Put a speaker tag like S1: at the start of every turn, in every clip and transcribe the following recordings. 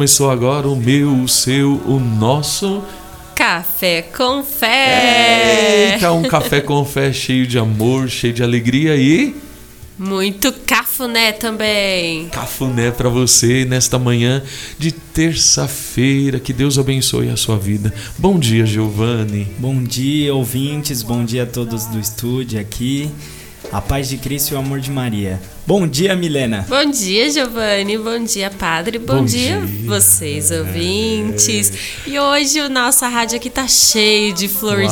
S1: Começou agora o meu, o seu, o nosso.
S2: Café com fé!
S1: Eita, um café com fé cheio de amor, cheio de alegria e.
S2: Muito cafuné também.
S1: Cafuné para você nesta manhã de terça-feira. Que Deus abençoe a sua vida. Bom dia, Giovanni.
S3: Bom dia, ouvintes. Bom dia a todos do estúdio aqui. A paz de Cristo e o amor de Maria. Bom dia, Milena.
S2: Bom dia, Giovanni. Bom dia, Padre. Bom,
S1: Bom
S2: dia,
S1: dia.
S2: vocês, ouvintes. E hoje o nosso rádio aqui tá cheio de florzinhas.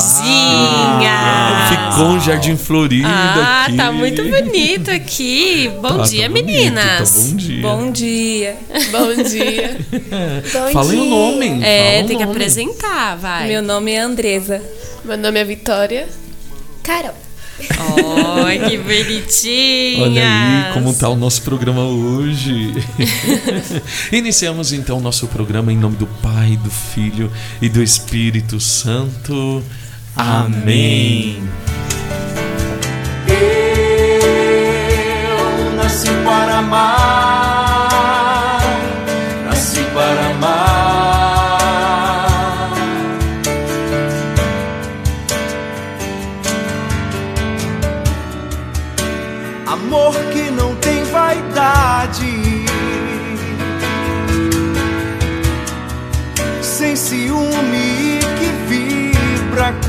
S1: Ficou um jardim florido
S2: Ah,
S1: aqui.
S2: tá muito bonito aqui. Bom
S1: Tá,
S2: dia,
S1: tá bonito,
S2: meninas.
S1: tá bom dia.
S4: Bom dia. Bom dia. Bom
S1: Falem o nome.
S2: É, tem que
S1: nome.
S2: apresentar, vai.
S4: Meu nome é Andresa.
S5: Meu nome é Vitória.
S4: Carol.
S2: Ai, que bonitinha.
S1: Olha aí como tá o nosso programa hoje. Iniciamos então o nosso programa em nome do Pai, do Filho e do Espírito Santo. Amém.
S6: Eu nasci para amar,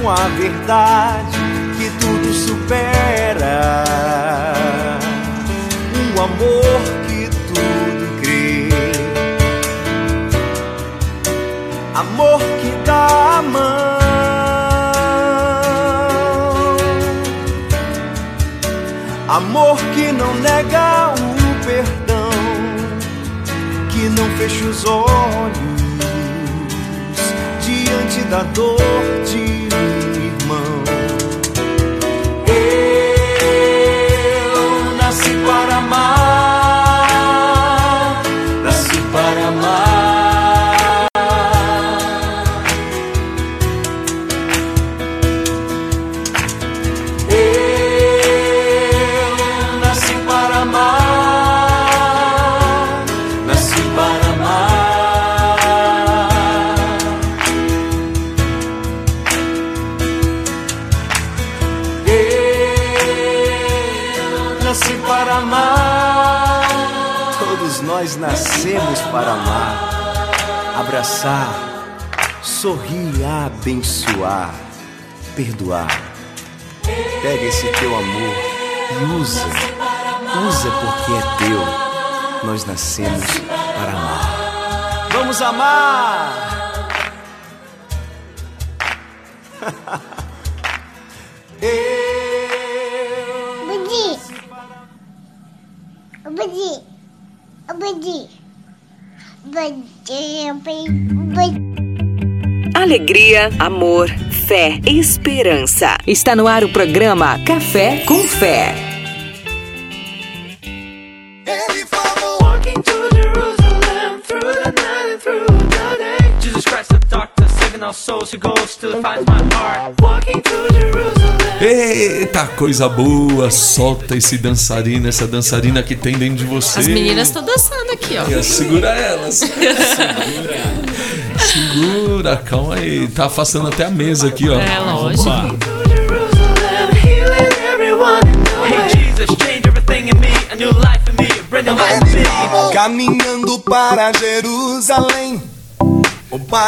S6: com a verdade que tudo supera. Um amor que tudo crê. Amor que dá a mão. Amor que não nega o perdão, que não fecha os olhos diante da dor de irmão. Eu nasci para amar, perdoar. Pega esse teu amor e usa. Usa porque é teu. Nós nascemos para amar. Vamos amar!
S7: Budi. Budi. Budi. Budi.
S8: Alegria, amor, fé e esperança. Está no ar o programa Café com Fé.
S6: Ele falou Walking to Jerusalem Through the night and through the day Jesus Christ the doctor Saving our souls He goes still finds my heart Walking to Jerusalem
S1: Eita, coisa boa! Solta esse dançarino, essa dançarina que tem dentro de você.
S2: As meninas estão dançando aqui, ó.
S1: Segura elas. Segura, calma aí. Tá afastando até a mesa aqui, ó.
S2: É, lógico.
S6: Caminhando para Jerusalém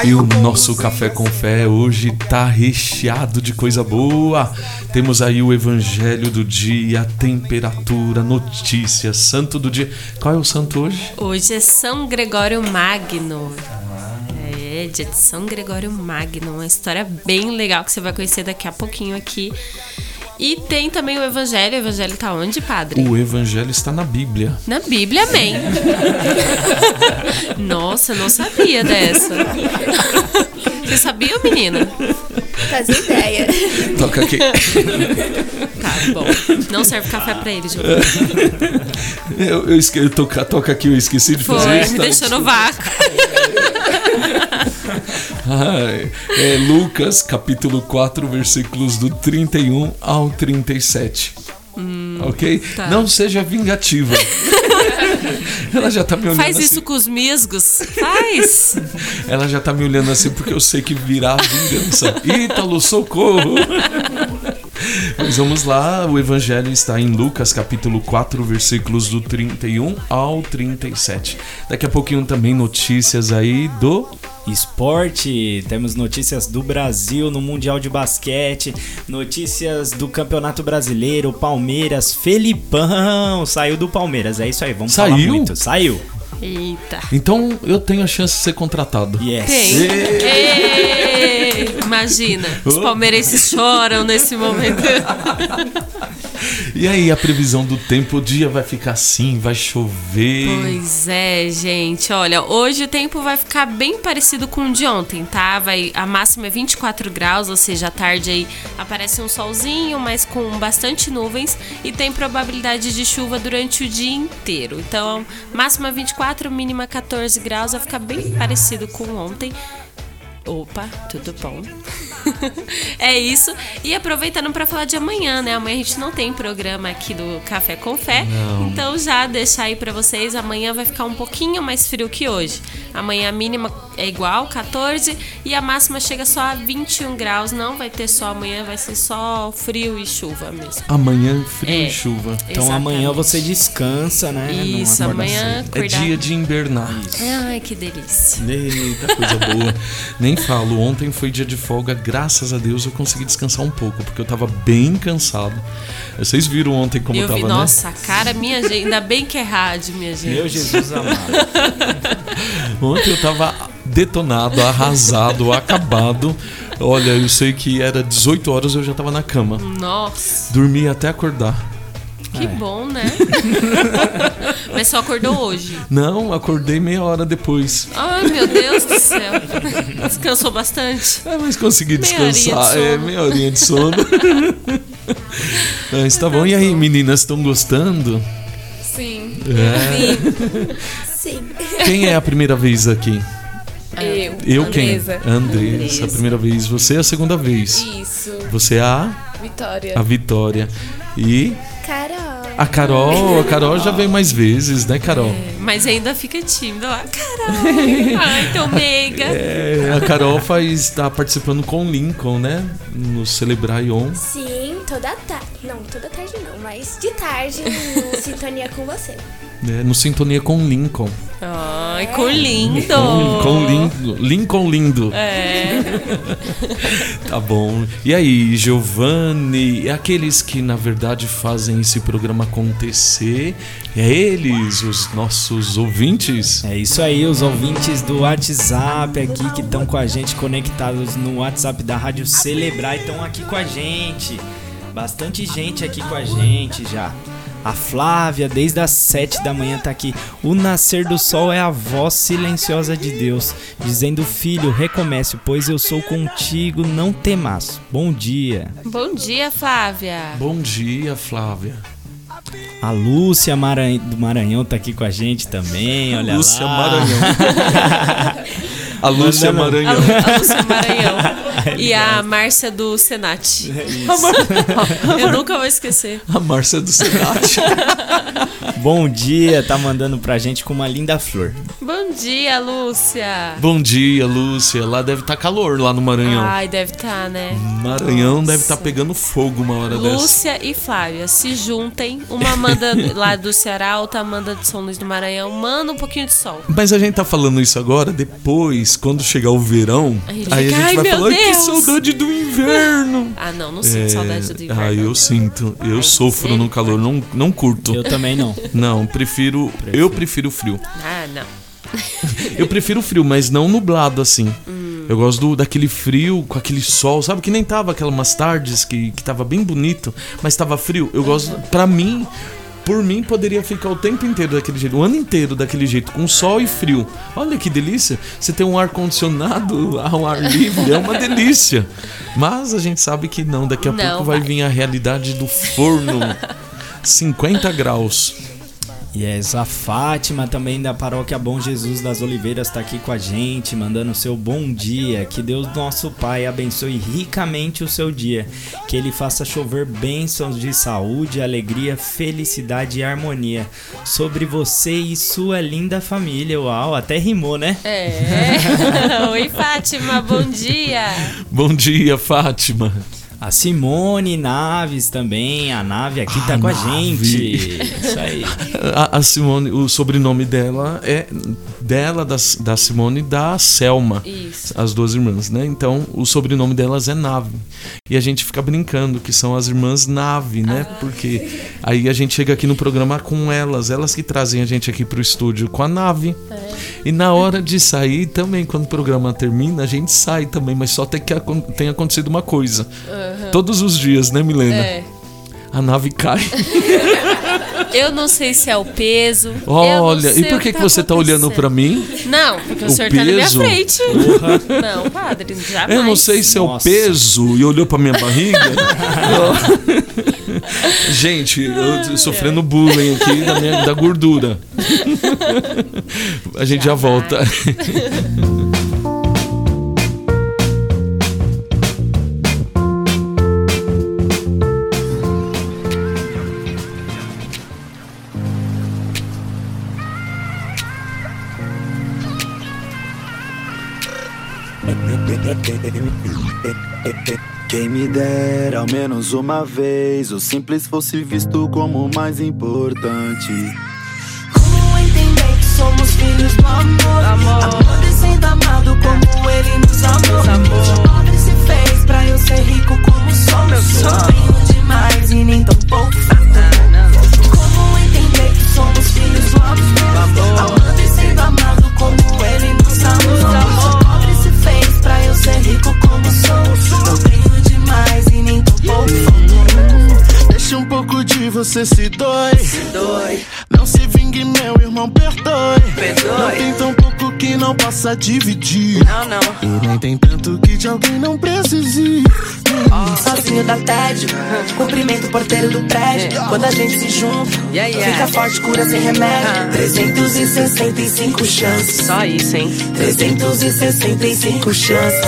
S1: E o nosso café com fé hoje tá recheado de coisa boa. Temos aí o evangelho do dia, temperatura, notícias, santo do dia. Qual é o santo hoje?
S2: Hoje é São Gregório Magno. É, dia de São Gregório Magno. Uma história bem legal que você vai conhecer daqui a pouquinho aqui. E tem também o Evangelho. O Evangelho tá onde, padre?
S1: O evangelho está na Bíblia.
S2: Na Bíblia, amém. Nossa, eu não sabia dessa. Você sabia, menina?
S4: Fazia ideia.
S1: Toca aqui.
S2: Tá bom. Não serve café pra ele, Giovanni.
S1: Eu, eu esque... eu toca, toca aqui, eu esqueci de fazer
S2: Foi,
S1: isso.
S2: me
S1: tá?
S2: deixou no vácuo.
S1: Ai, é Lucas, capítulo 4, versículos do 31 ao 37. Ok?
S2: tá.
S1: Não seja vingativa. Ela já tá me olhando
S2: Faz
S1: assim.
S2: isso com os misgos. Faz.
S1: Ela já tá me olhando assim porque eu sei que virá a vingança. Ítalo, socorro! Mas vamos lá, o evangelho está em Lucas capítulo 4, versículos do 31 ao 37. Daqui a pouquinho também notícias aí do
S3: Esporte, temos notícias do Brasil no Mundial de Basquete, notícias do Campeonato Brasileiro, Palmeiras, Felipão, saiu do Palmeiras, é isso aí, vamos falar
S1: Saiu?
S3: muito. Saiu.
S2: Eita.
S1: Então eu tenho a chance de ser contratado.
S3: Yes.
S2: Tem. Imagina, os palmeirenses choram nesse momento.
S1: E aí, a previsão do tempo, o dia vai ficar assim, vai chover.
S2: Pois é, gente. Olha, hoje o tempo vai ficar bem parecido com o de ontem, tá? Vai, a máxima é 24 graus, ou seja, à tarde aí aparece um solzinho, mas com bastante nuvens e tem probabilidade de chuva durante o dia inteiro. Então, máxima 24, mínima 14 graus, vai ficar bem parecido com ontem. Opa, tudo bom? é isso. E aproveitando para falar de amanhã, né? Amanhã a gente não tem programa aqui do Café com Fé. Então já deixar aí para vocês, amanhã vai ficar um pouquinho mais frio que hoje. Amanhã a mínima é igual, 14, e a máxima chega só a 21 graus. Não vai ter só amanhã, vai ser só frio e chuva mesmo.
S1: Amanhã, frio
S2: É.
S1: e chuva.
S3: Então amanhã você descansa, né? Não
S2: Isso, amanhã.
S1: É dia de invernar.
S2: Ai, que delícia.
S1: Eita, coisa boa. Nem falo, ontem foi dia de folga, graças a Deus eu consegui descansar um pouco, porque eu tava bem cansado. Vocês viram ontem como
S2: eu
S1: eu tava,
S2: vi,
S1: né?
S2: nossa, a cara, minha gente. Ainda bem que é rádio, minha gente.
S3: Meu Jesus amado.
S1: Ontem eu tava detonado, arrasado, acabado. Olha, eu sei que era 18 horas eu já tava na cama.
S2: Nossa,
S1: Dormi até acordar.
S2: Que bom, né? Mas só acordou hoje.
S1: Não, acordei meia hora depois.
S2: Ai, meu Deus do céu. Descansou bastante?
S1: É, mas consegui
S2: Meia horinha de
S1: descansar. É, meia horinha de sono. mas tá bom. E aí, meninas, estão gostando?
S4: Sim.
S1: É.
S4: Sim.
S1: Quem é a primeira vez aqui?
S4: Eu.
S1: Eu quem?
S4: Andresa.
S1: Andressa, a primeira vez. Você é a segunda vez.
S4: Isso.
S1: Você é a,
S4: Vitória.
S1: a Vitória. E
S4: Carol.
S1: A Carol. A Carol já veio mais vezes, né, Carol?
S2: Mas ainda fica tímido. Ah, caramba. Ai, tão meiga.
S1: É, a Carol faz, tá participando com o Lincoln, né? No Celebrar Ion.
S5: Sim, toda tarde. Não, toda tarde não, mas de tarde no Sintonia com você.
S1: né, no Sintonia com o Lincoln.
S2: Ai, com lindo.
S1: Com, lindo. Lincoln lindo.
S2: É.
S1: Tá bom. E aí, Giovanni, e aqueles que na verdade fazem esse programa acontecer, é eles, os nossos ouvintes?
S3: É isso aí, os ouvintes do WhatsApp aqui que estão com a gente conectados no WhatsApp da Rádio Celebrar estão aqui com a gente. Bastante gente aqui com a gente já. A Flávia, desde as 7 da manhã, tá aqui. O nascer do sol é a voz silenciosa de Deus, dizendo: Filho, recomece, pois eu sou contigo, não temas. Bom dia.
S2: Bom dia, Flávia.
S1: Bom dia, Flávia.
S3: A Lúcia Maranhão, do Maranhão tá aqui com a gente também, olha
S1: Lúcia
S3: lá.
S1: Maranhão. A Lúcia
S2: A,
S1: Maranhão.
S2: Lu- a Lúcia Maranhão. E a Márcia do Senat. Eu nunca vou esquecer.
S1: A Márcia do Senat.
S3: Bom dia, tá mandando pra gente com uma linda flor.
S2: Bom dia, Lúcia.
S1: Bom dia, Lúcia. Lá deve estar calor, lá no Maranhão.
S2: Ai, deve estar, né?
S1: Maranhão deve estar pegando fogo uma hora dessa.
S2: Lúcia e Flávia se juntem. Uma manda lá do Ceará, outra manda de São Luís do Maranhão. Manda um pouquinho de sol.
S1: Mas a gente tá falando isso agora, depois, quando chegar o verão,
S2: Aí
S1: aí,
S2: fica,
S1: a gente
S2: "Ai,
S1: vai
S2: meu
S1: falar, "Ai, que
S2: Deus."
S1: saudade do inverno.
S2: Ah, não, não sinto saudade do inverno.
S1: Ah, eu sinto. Eu
S2: Ai,
S1: sofro no calor, não, não curto.
S3: Eu também não.
S1: Não, prefiro. Eu prefiro frio.
S2: Ah, não.
S1: Eu prefiro frio, mas não nublado assim.
S2: Hum.
S1: Eu gosto do, daquele frio com aquele sol, sabe? Que nem tava aquelas umas tardes que, que tava bem bonito, mas tava frio. Eu gosto. Pra mim, por mim, poderia ficar o tempo inteiro daquele jeito, o ano inteiro daquele jeito, com sol e frio. Olha que delícia. Você tem um ar-condicionado ao ar livre, é uma delícia. Mas a gente sabe que não, daqui a
S2: Não
S1: pouco vai
S2: vai.
S1: vir a realidade do forno. 50 graus.
S3: Yes, a Fátima também da Paróquia Bom Jesus das Oliveiras está aqui com a gente, mandando seu bom dia. Que Deus nosso Pai abençoe ricamente o seu dia. Que Ele faça chover bênçãos de saúde, alegria, felicidade e harmonia sobre você e sua linda família. Uau, até rimou, né?
S2: É. Oi, Fátima, bom dia.
S1: Bom dia, Fátima.
S3: A Simone Naves também, a Nave aqui tá
S1: Ah,
S3: com a
S1: Nave.
S3: gente. Isso aí.
S1: A, a Simone, o sobrenome dela é dela, da, da Simone e da Selma.
S2: Isso.
S1: As duas irmãs, né? Então, o sobrenome delas é Nave. E a gente fica brincando que são as irmãs Nave, né? Porque aí a gente chega aqui no programa com elas, elas que trazem a gente aqui pro estúdio com a Nave. E na hora de sair também, quando o programa termina, a gente sai também, mas só tem que tem acontecido uma coisa. Todos os dias, né, Milena?
S2: É.
S1: A nave cai.
S2: Eu não sei se é o peso.
S1: Olha, e por que, que você tá olhando pra mim?
S2: Não, porque o,
S1: O
S2: senhor tá na minha
S1: peso?
S2: frente. Não, padre, jamais.
S1: Eu não sei se é o
S3: Nossa.
S1: peso e olhou pra minha barriga. Gente, eu tô sofrendo bullying aqui da, minha, da gordura. A gente já volta.
S9: Quem me dera ao menos uma vez o simples fosse visto como o mais importante.
S10: Como entender que somos filhos do amor? Amor, e sendo amado como ele nos amou. De pobre se fez pra eu ser rico como. Meu sonho tenho demais e nem tão pouco. Como entender que somos filhos do amor? E sendo amado como ele nos amou. Ser rico como sou. Não tenho demais e nem tão pouco.
S9: Deixa um pouco de você se dói. Não se vingue, meu irmão, perdoe. Não tem tão pouco que não possa dividir.
S10: Não, não.
S9: E nem tem tanto que de alguém não precise.
S10: Sozinho dá tédio, cumprimento o porteiro do prédio. Quando a gente se junta, fica forte, cura sem remédio. 365 chances. Só isso, hein? 365 chances.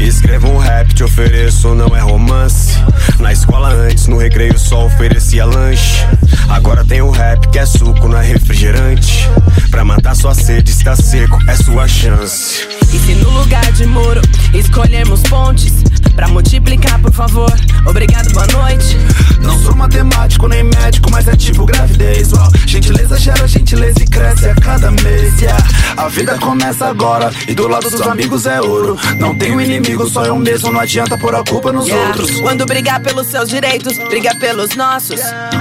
S11: Escrevo um rap, te ofereço, não é romance. Na escola antes, no recreio só oferecia lanche. Agora tem o rap que é suco, não é refrigerante. Pra matar sua sede, está seco, é sua chance.
S10: E se no lugar de muro escolhermos pontes pra multiplicar, por favor, obrigado, boa noite.
S9: Não sou matemático nem médico, mas é tipo gravidez. Uau. Gentileza gera gentileza e cresce a cada mês. yeah. A vida começa agora e do lado dos amigos é ouro. Não tenho inimigo, só eu mesmo. Não adianta pôr a culpa nos
S10: Yeah.
S9: outros.
S10: Quando brigar pelos seus direitos, briga pelos nossos.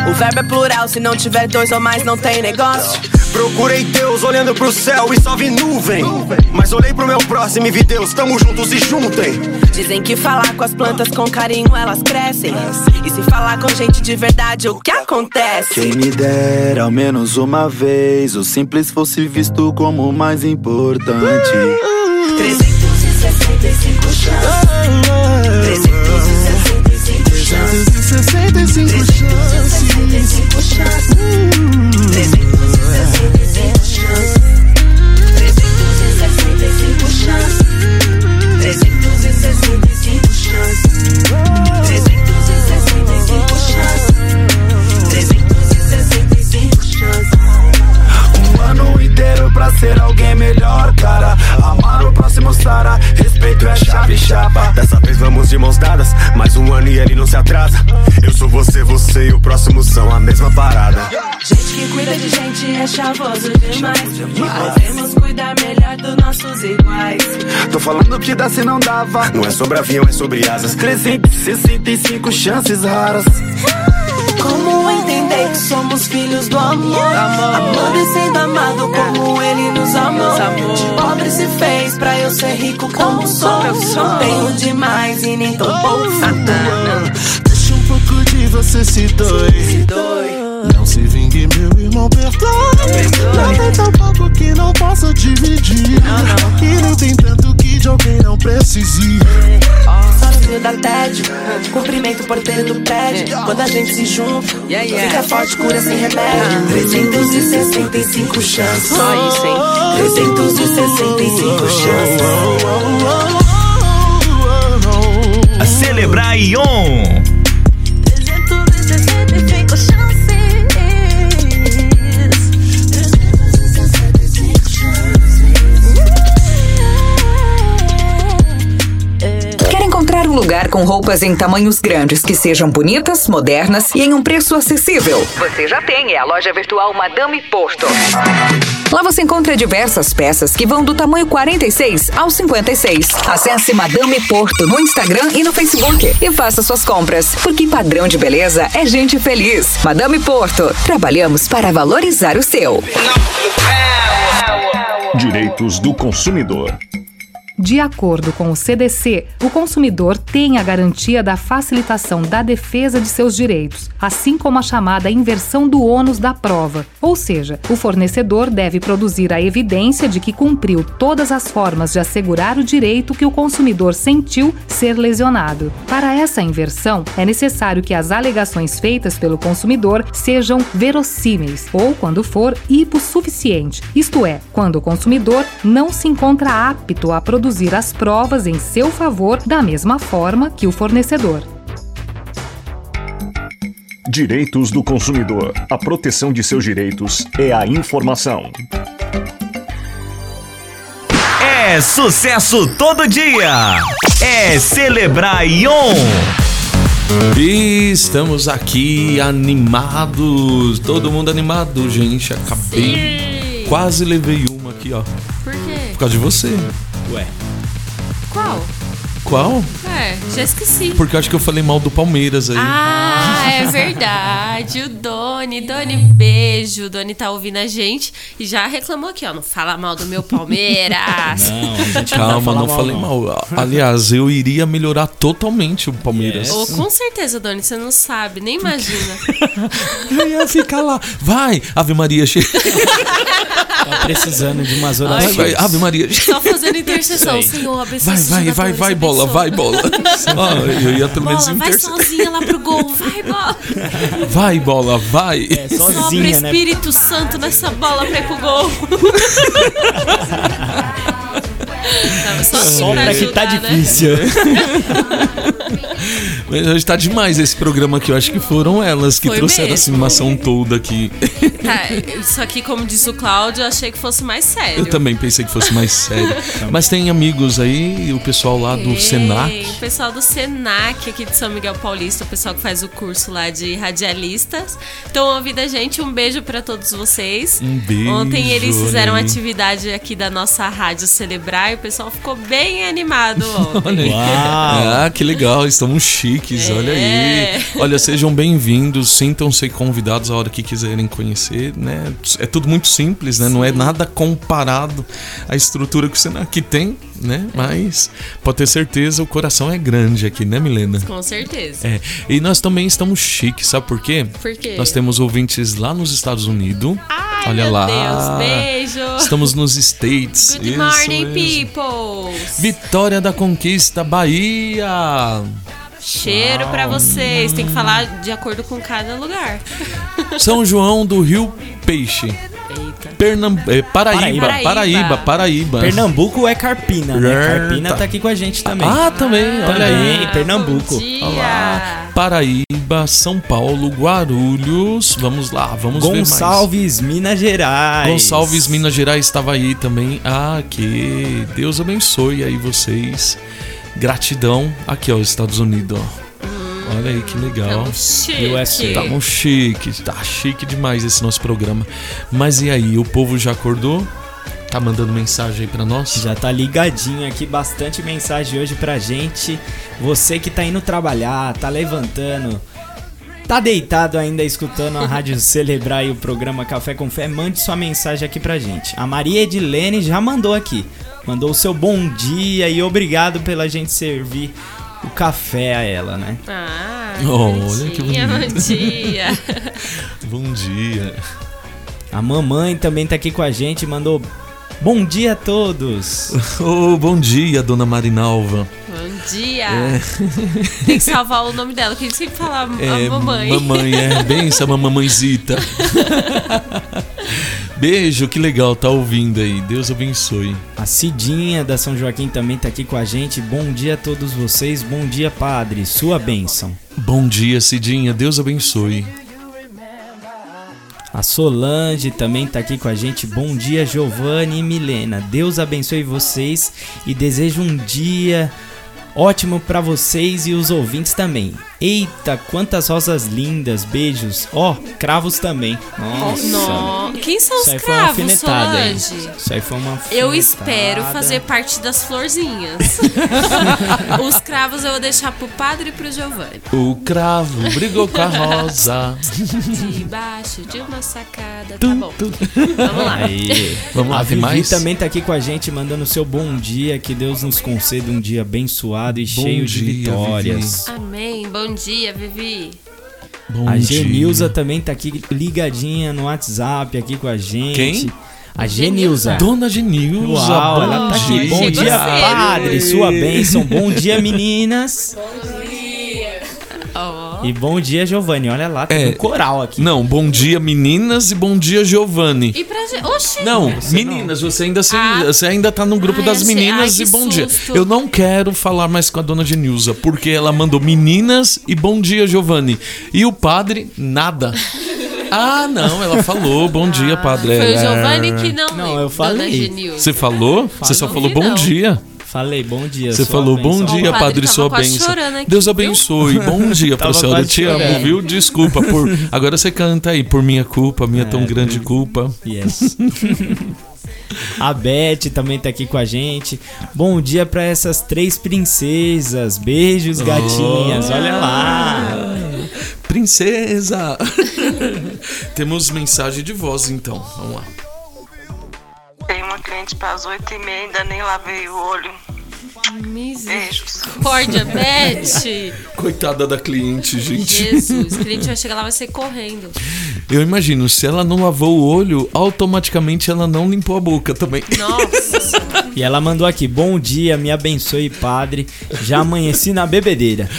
S10: O verbo é plural, se não tiver dois ou mais, não tem negócio.
S11: Procurei Deus olhando pro céu e só vi nuvem. Mas olhei pro meu próximo e vi Deus, tamo juntos, se juntem.
S10: Dizem que falar com as plantas com carinho elas crescem. E se falar com gente de verdade, o que acontece?
S9: Quem me dera ao menos uma vez o simples fosse visto como o mais importante.
S10: 365 chances. 365 chances. 365 chances.
S9: Chapa.
S11: Dessa vez vamos de mãos dadas, mais um ano e ele não se atrasa. Eu sou você, você e o próximo são a mesma parada.
S10: Gente que cuida de gente é chavoso demais. E podemos cuidar melhor dos nossos iguais.
S9: Tô falando que dá se não dava.
S11: Não é sobre avião, é sobre asas.
S9: 365 chances raras.
S10: Como entender que somos filhos do amor? Amando e sendo amado como ele nos amou. De pobre se fez pra eu ser rico como sou. Não tenho demais e nem tão pouco.
S9: Deixa um pouco de você se doe. Não se irmão, perdoe. Não tem tão pouco que não possa dividir. E nem tem tanto que de alguém não precise.
S10: jeitinho da tédio. Cumprimento o porteiro do prédio. Quando a gente se junta, fica forte, cura sem remédio. 365 chances.
S8: Só isso, hein?
S10: 365 chances.
S12: A celebrar Ion.
S8: Com roupas em tamanhos grandes que sejam bonitas, modernas e em um preço acessível? Você já tem, é a loja virtual Madame Porto. Lá você encontra diversas peças que vão do tamanho 46 ao 56. Acesse Madame Porto no Instagram e no Facebook e faça suas compras, porque padrão de beleza é gente feliz. Madame Porto, trabalhamos para valorizar o seu.
S13: Direitos do consumidor.
S14: De acordo com o CDC, o consumidor tem a garantia da facilitação da defesa de seus direitos, assim como a chamada inversão do ônus da prova. Ou seja, o fornecedor deve produzir a evidência de que cumpriu todas as formas de assegurar o direito que o consumidor sentiu ser lesionado. Para essa inversão, é necessário que as alegações feitas pelo consumidor sejam verossímeis ou, quando for, hipossuficiente, isto é, quando o consumidor não se encontra apto a produzir as provas em seu favor da mesma forma que o fornecedor.
S13: Direitos do consumidor. A proteção de seus direitos é a informação.
S12: É sucesso todo dia. É celebrar Ion.
S1: E estamos aqui animados, todo mundo animado, gente. Acabei, quase levei uma aqui, ó.
S2: Por quê?
S1: Por causa de você.
S3: Ué.
S2: Qual?
S1: Qual?
S2: É, já esqueci.
S1: Porque eu acho que eu falei mal do Palmeiras aí.
S2: Ah, é verdade. O Doni. Doni, beijo. O Doni tá ouvindo a gente e já reclamou aqui, ó. Não fala mal do meu Palmeiras.
S3: Não, a gente
S1: Calma, não
S3: mal,
S1: falei
S3: não.
S1: mal. Aliás, eu iria melhorar totalmente o Palmeiras.
S2: Ô, com certeza, Doni, você não sabe, nem imagina.
S1: Eu ia ficar lá. Vai, Ave Maria. che-
S3: Tá precisando de umas
S1: Vai,
S3: orações.
S1: vai, Ave Maria.
S2: Só fazendo intercessão. Senhor, abençoa
S1: Vai, vai, vai, vai, bola,
S2: abençoa.
S1: vai, bola. Ó, eu ia pelo menos
S2: Bola, vai sozinha lá pro gol. Vai, bola.
S1: Vai, bola, vai.
S3: É,
S2: Sopra
S3: sozinha, né?
S2: Espírito Santo nessa bola pra ir pro gol. Só pra
S3: pra que tá
S2: né?
S3: difícil.
S1: Mas hoje tá demais esse programa aqui. Eu acho que foram elas que
S2: Foi
S1: trouxeram a
S2: mesmo.
S1: animação toda aqui.
S2: Tá, isso aqui, como disse o Cláudio, eu achei que fosse mais sério.
S1: Eu também pensei que fosse mais sério. Mas tem amigos aí, o pessoal lá do
S2: Ei,
S1: Senac.
S2: O pessoal do Senac aqui de São Miguel Paulista, o pessoal que faz o curso lá de radialistas. Estão ouvindo a gente. Um beijo pra todos vocês.
S1: Um beijo,
S2: Ontem eles fizeram
S1: aí.
S2: atividade aqui da nossa rádio celebrar e o pessoal ficou bem animado ontem.
S1: Olha aí. Ah, que legal, estamos chiques, olha
S2: É.
S1: aí. Olha, sejam bem-vindos, sintam-se convidados a hora que quiserem conhecer, né? É tudo muito simples, né? Não é nada comparado à estrutura que o Senac tem, né? Mas pode ter certeza, o coração é grande aqui, né, Milena?
S2: Com certeza.
S1: É, e nós também estamos chiques, sabe por quê?
S2: Por quê?
S1: Nós temos ouvintes lá nos Estados Unidos. Olha
S2: meu
S1: lá.
S2: Deus, beijo.
S1: Estamos nos States.
S2: Good
S1: Isso
S2: morning,
S1: mesmo.
S2: people.
S1: Vitória da Conquista, Bahia.
S2: Cheiro pra vocês. Tem que falar de acordo com cada lugar.
S1: São João do Rio Peixe.
S2: Eita.
S1: Pernam... é, Paraíba,
S2: Paraíba.
S1: Paraíba, Paraíba.
S3: Pernambuco é Carpina, né? Carpina
S1: tá.
S3: aqui com a gente também.
S1: Ah, também, olha aí.
S3: Pernambuco.
S1: Olá. Paraíba, São Paulo, Guarulhos. Vamos lá, vamos ver mais.
S3: Gonçalves, Minas Gerais.
S1: Gonçalves, Minas Gerais estava aí também. Ah, que Deus abençoe aí vocês. Gratidão. Aqui, ó, Estados Unidos, ó. Olha aí que legal.
S2: Tamo chique.
S3: USA.
S1: Tamo chique, tá chique demais esse nosso programa. Mas e aí, o povo já acordou? Tá mandando mensagem aí pra nós?
S3: Já tá ligadinho aqui, bastante mensagem hoje pra gente. Você que tá indo trabalhar, tá levantando, tá deitado ainda escutando a rádio celebrar e o programa Café com Fé, mande sua mensagem aqui pra gente. A Maria Edilene já mandou aqui. Mandou o seu bom dia e obrigado pela gente servir o café a ela, né?
S2: Ah,
S1: Olha que
S2: bonitinha,
S1: bonito.
S2: bom dia.
S1: Bom dia.
S3: A mamãe também tá aqui com a gente, mandou bom dia a todos.
S1: Oh, bom dia, dona Marinalva.
S2: Bom dia.
S1: É.
S2: Tem que salvar o nome dela, que a gente sempre fala
S1: É,
S2: a mamãe.
S1: Mamãe, é. Benção, mamãezita. Beijo, que legal tá ouvindo aí. Deus abençoe.
S3: A Cidinha da São Joaquim também tá aqui com a gente. Bom dia a todos vocês. Bom dia, padre. Sua bênção.
S1: Bom dia, Cidinha. Deus abençoe.
S3: A Solange também tá aqui com a gente. Bom dia, Giovanni e Milena. Deus abençoe vocês e desejo um dia ótimo pra vocês e os ouvintes também. Eita, quantas rosas lindas. Beijos. Ó, cravos também. Nossa.
S2: No- Quem são os
S3: Isso aí foi uma
S2: cravos? Solange?
S3: Isso aí foi uma
S2: Eu
S3: alfinetada.
S2: espero fazer parte das florzinhas. Os cravos eu vou deixar pro padre e pro Giovanni.
S1: O cravo brigou com a rosa.
S2: Debaixo de uma sacada. Tá bom. Vamos lá.
S3: Aí.
S1: Vamos lá,
S3: a Vivi
S1: mais?
S3: também tá aqui com a gente, mandando seu bom dia. Que Deus nos conceda um dia abençoado e
S1: Bom
S3: cheio de
S1: dia,
S3: vitórias.
S2: Amém. Bom dia, Vivi.
S1: Bom
S3: a
S1: dia.
S3: Genilza também tá aqui ligadinha no WhatsApp aqui com a gente.
S1: Quem?
S3: A Genilza.
S1: Dona Genilza.
S3: Uau,
S1: bom
S3: ela tá aqui.
S1: dia.
S3: Bom dia, padre. Sua bênção. Bom dia, meninas.
S2: Ó.
S3: E bom dia, Giovanni. Olha lá, tem
S1: É.
S3: um coral aqui.
S1: Não, bom dia, meninas, e bom dia, Giovanni.
S2: E pra gente. Oxi!
S1: Não, meninas, você ainda, se-
S2: Ah.
S1: você ainda tá no grupo
S2: Ai,
S1: das
S2: achei-
S1: meninas
S2: ai,
S1: e bom dia.
S2: susto.
S1: Eu não quero falar mais com a dona Genilza, porque ela mandou meninas e bom dia, Giovanni. E o padre, nada. Ah, não, ela falou, bom dia, padre.
S2: Foi o
S1: É.
S2: Giovanni que não.
S3: Não, eu
S2: Dona
S3: falei.
S2: Genilza.
S1: Você falou? Você só falou bom
S2: não.
S1: dia.
S3: Falei, bom dia.
S1: Você falou bom dia,
S2: o padre
S1: padre, sua bênção.
S2: chorando aqui,
S1: Deus
S2: viu?
S1: abençoe. Bom dia pra senhora. Te amo,
S3: chorando.
S1: viu? Desculpa por. Agora você canta aí, por minha culpa, minha tão grande culpa.
S3: Yes. A Beth também tá aqui com a gente. Bom dia pra essas três princesas. Beijos, gatinhas. Olha lá.
S1: Princesa! Temos mensagem de voz então. Vamos lá.
S15: Tem uma cliente para as 8 e meia, ainda nem lavei o olho. Beijos.
S2: Misericórdia, Beth.
S1: Coitada da cliente, gente.
S2: Jesus, o cliente vai chegar lá vai ser correndo.
S1: Eu imagino, se ela não lavou o olho, automaticamente ela não limpou a boca também.
S2: Nossa.
S3: E ela mandou aqui: Bom dia, me abençoe, padre. Já amanheci na bebedeira.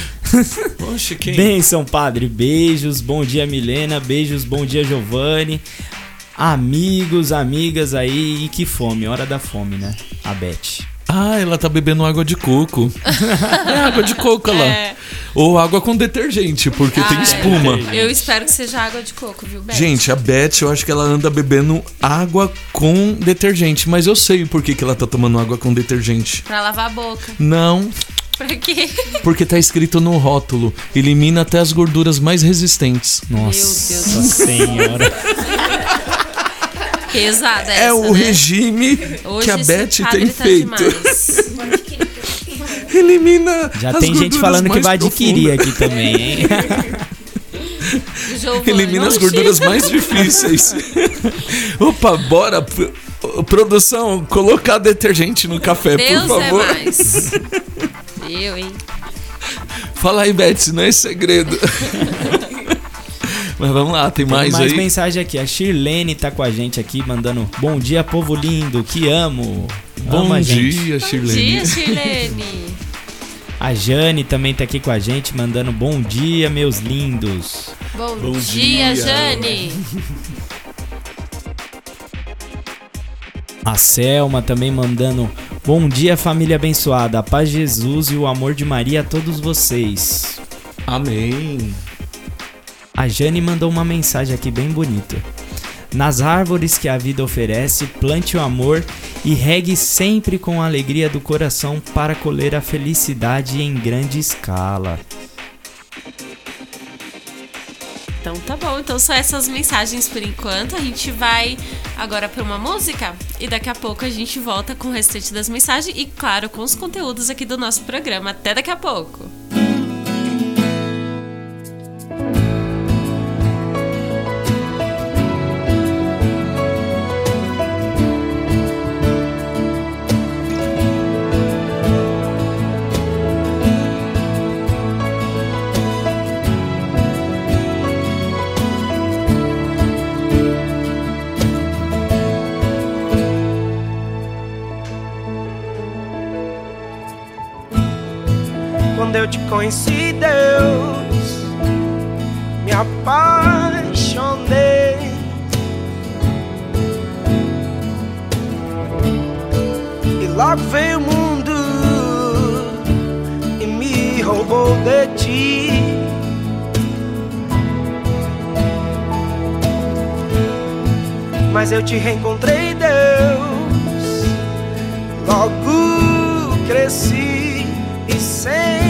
S1: Poxa, quem?
S3: Bênção, padre. Beijos. Bom dia, Milena. Beijos. Bom dia, Giovanni. Amigos, amigas aí. E que fome. Hora da fome, né? A Beth.
S1: Ah, ela tá bebendo água de coco. é água de coco lá.
S2: É.
S1: Ou água com detergente, porque
S2: Ah,
S1: tem
S2: é.
S1: espuma.
S2: Eu espero que seja água de coco, viu, Beth?
S1: Gente, a Beth, eu acho que ela anda bebendo água com detergente, mas eu sei por que, que ela tá tomando água com detergente.
S2: Pra lavar a boca.
S1: Não,
S2: Pra quê?
S1: porque tá escrito no rótulo: elimina até as gorduras mais resistentes.
S3: Nossa
S2: Deus do
S3: senhora.
S2: Pesada essa,
S1: É o
S2: né?
S1: regime
S2: Hoje
S1: que a Beth
S2: padre
S1: tem
S2: tá
S1: feito.
S2: demais.
S1: Elimina.
S3: Já
S1: as
S3: tem gente falando que vai adquirir
S1: profundas.
S3: aqui também, hein?
S1: Elimina as gorduras mais difíceis. Opa, bora. Produção, colocar detergente no café,
S2: Deus
S1: por
S2: é
S1: favor.
S2: mais. Eu, hein?
S1: Fala aí, Beth, não é segredo. Mas vamos lá, tem
S3: Tem
S1: mais,
S3: mais
S1: aí?
S3: mensagem aqui. A Shirlene tá com a gente aqui, mandando bom dia, povo lindo, que amo.
S1: Bom
S3: Ama
S1: dia,
S2: Bom
S1: Shirlene.
S2: dia, Shirlene.
S3: A Jane também tá aqui com a gente, mandando bom dia, meus lindos.
S2: Bom,
S1: Bom
S2: dia,
S1: dia.
S2: Jane.
S3: A Selma também mandando bom dia, família abençoada. A paz de Jesus e o amor de Maria a todos vocês.
S1: Amém.
S3: A Jane mandou uma mensagem aqui bem bonita. Nas árvores que a vida oferece, plante o amor e regue sempre com a alegria do coração para colher a felicidade em grande escala.
S2: Então tá bom, então só essas mensagens por enquanto. A gente vai agora para uma música e daqui a pouco a gente volta com o restante das mensagens e, claro, com os conteúdos aqui do nosso programa. Até daqui a pouco.
S16: Quando eu te conheci, Deus, me apaixonei. E logo veio o mundo e me roubou de ti. Mas eu te reencontrei, Deus. Logo cresci e sem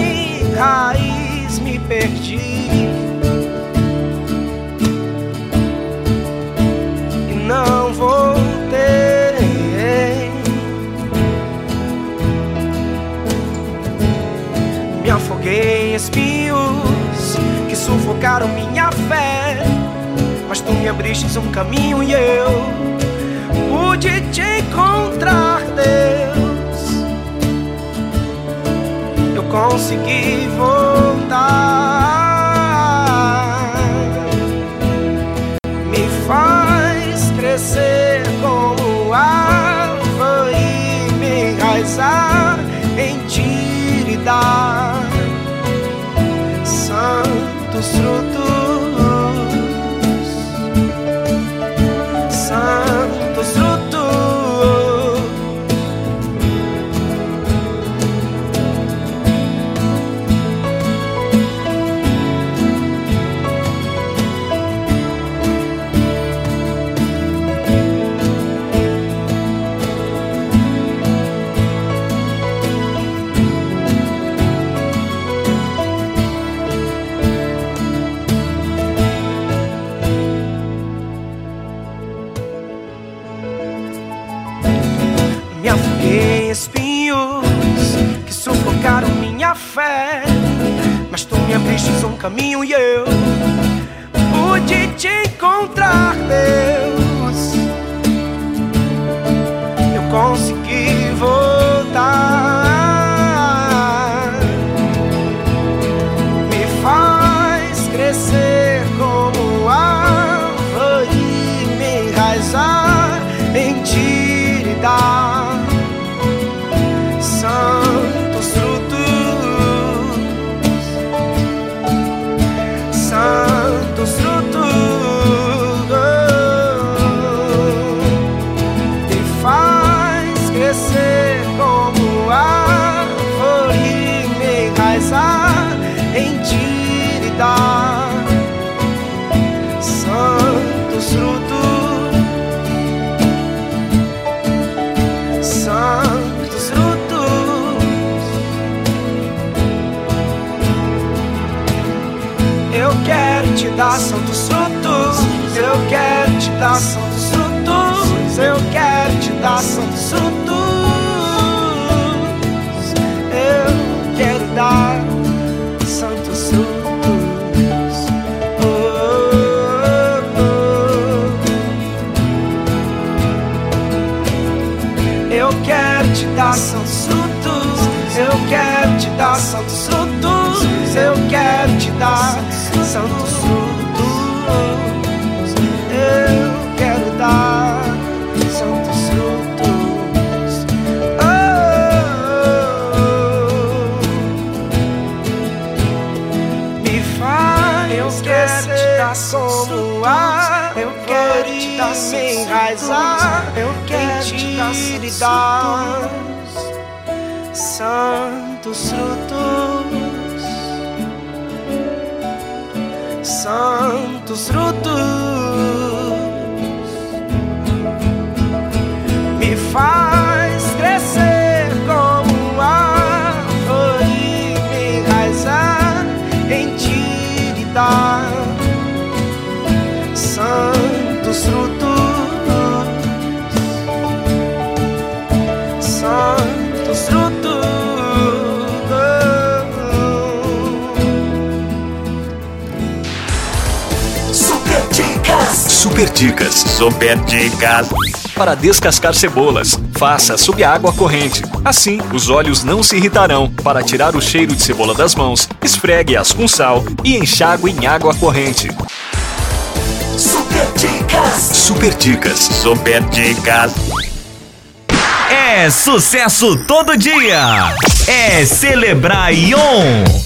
S16: raiz me perdi. E não voltei. Me afoguei em espinhos que sufocaram minha fé. Mas tu me abriste um caminho e eu pude te encontrar, Deus. Eu consegui voltar. Me faz crescer como árvore e me enraizar em dar santos frutos. Caminho e eu pude te encontrar, Deus. Te dar santos frutos. Eu quero te dar santos frutos. Eu quero te dar santos frutos. Eu quero dar santos frutos. Oh, oh. Me faz eu quero te dar como ar. Eu quero te dar me enraizar. Eu quero te dar santos frutos. Santos frutos
S12: Super dicas. Super dicas. Para descascar cebolas, faça sob água corrente. Assim, os olhos não se irritarão. Para tirar o cheiro de cebola das mãos, esfregue-as com sal e enxague em água corrente. Super dicas. Super dicas. Super dicas.
S17: É sucesso todo dia. É Celebrar Ion.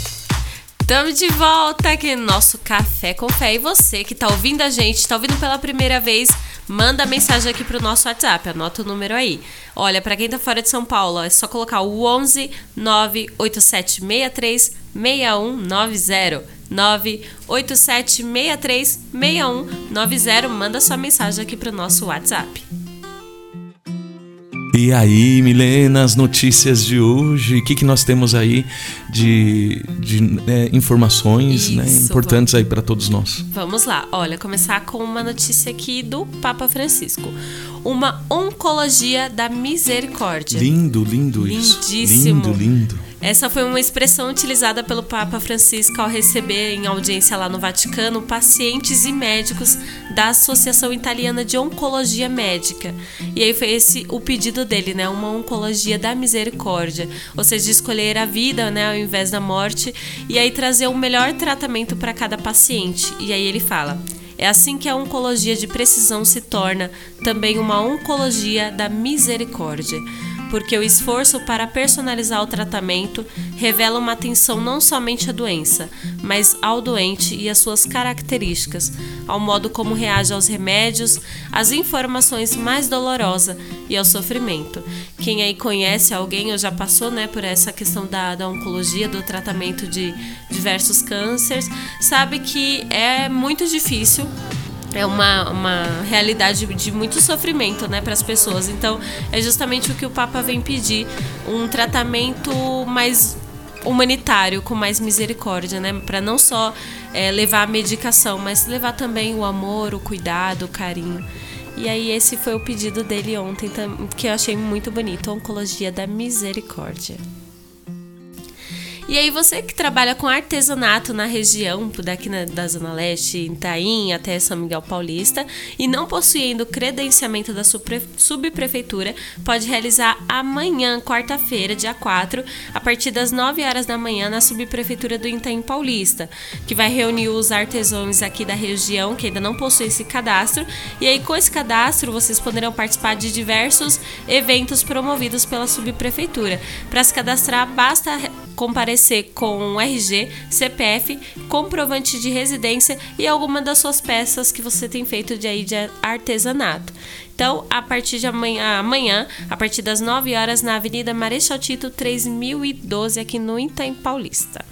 S2: Estamos de volta aqui no nosso Café com Fé. E você que tá ouvindo a gente, tá ouvindo pela primeira vez, manda mensagem aqui pro nosso WhatsApp. Anota o número aí. Olha, para quem tá fora de São Paulo, é só colocar o 11 98763 6190. 98763 6190. Manda sua mensagem aqui pro nosso WhatsApp.
S1: E aí, Milena, as notícias de hoje, o que, que nós temos aí de, de né, informações né,
S2: Isso,
S1: importantes aí para todos nós?
S2: Vamos lá, olha, começar com uma notícia aqui do Papa Francisco. Uma oncologia da misericórdia.
S1: Lindo, lindo isso.
S2: Lindíssimo.
S1: Lindo, lindo.
S2: Essa foi uma expressão utilizada pelo Papa Francisco ao receber em audiência lá no Vaticano pacientes e médicos da Associação Italiana de Oncologia Médica. E aí foi esse o pedido dele, né? Uma oncologia da misericórdia, ou seja, escolher a vida, né, ao invés da morte, e aí trazer o melhor tratamento para cada paciente. E aí ele fala: é assim que a oncologia de precisão se torna também uma oncologia da misericórdia, porque o esforço para personalizar o tratamento revela uma atenção não somente à doença, mas ao doente e às suas características, ao modo como reage aos remédios, às informações mais dolorosas e ao sofrimento. Quem aí conhece alguém ou já passou né, por essa questão da, da oncologia, do tratamento de diversos cânceres, sabe que é muito difícil é uma, uma realidade de muito sofrimento né, para as pessoas. Então, é justamente o que o Papa vem pedir: um tratamento mais humanitário, com mais misericórdia, né? Para não só é, levar a medicação, mas levar também o amor, o cuidado, o carinho. E aí, esse foi o pedido dele ontem, que eu achei muito bonito: Oncologia da Misericórdia. E aí você que trabalha com artesanato na região daqui na, da Zona Leste, em Itaim até São Miguel Paulista, e não possuindo credenciamento da subprefeitura, pode realizar amanhã, quarta-feira, dia 4, a partir das 9 horas da manhã, na subprefeitura do Itaim Paulista, que vai reunir os artesãos aqui da região que ainda não possuem esse cadastro. E aí, com esse cadastro, vocês poderão participar de diversos eventos promovidos pela subprefeitura. Para se cadastrar, basta comparecer com RG, CPF, comprovante de residência e alguma das suas peças que você tem feito de aí de artesanato. Então, a partir de amanhã, amanhã, a partir das 9 horas, na Avenida Marechal Tito 3012, aqui no Itaim Paulista.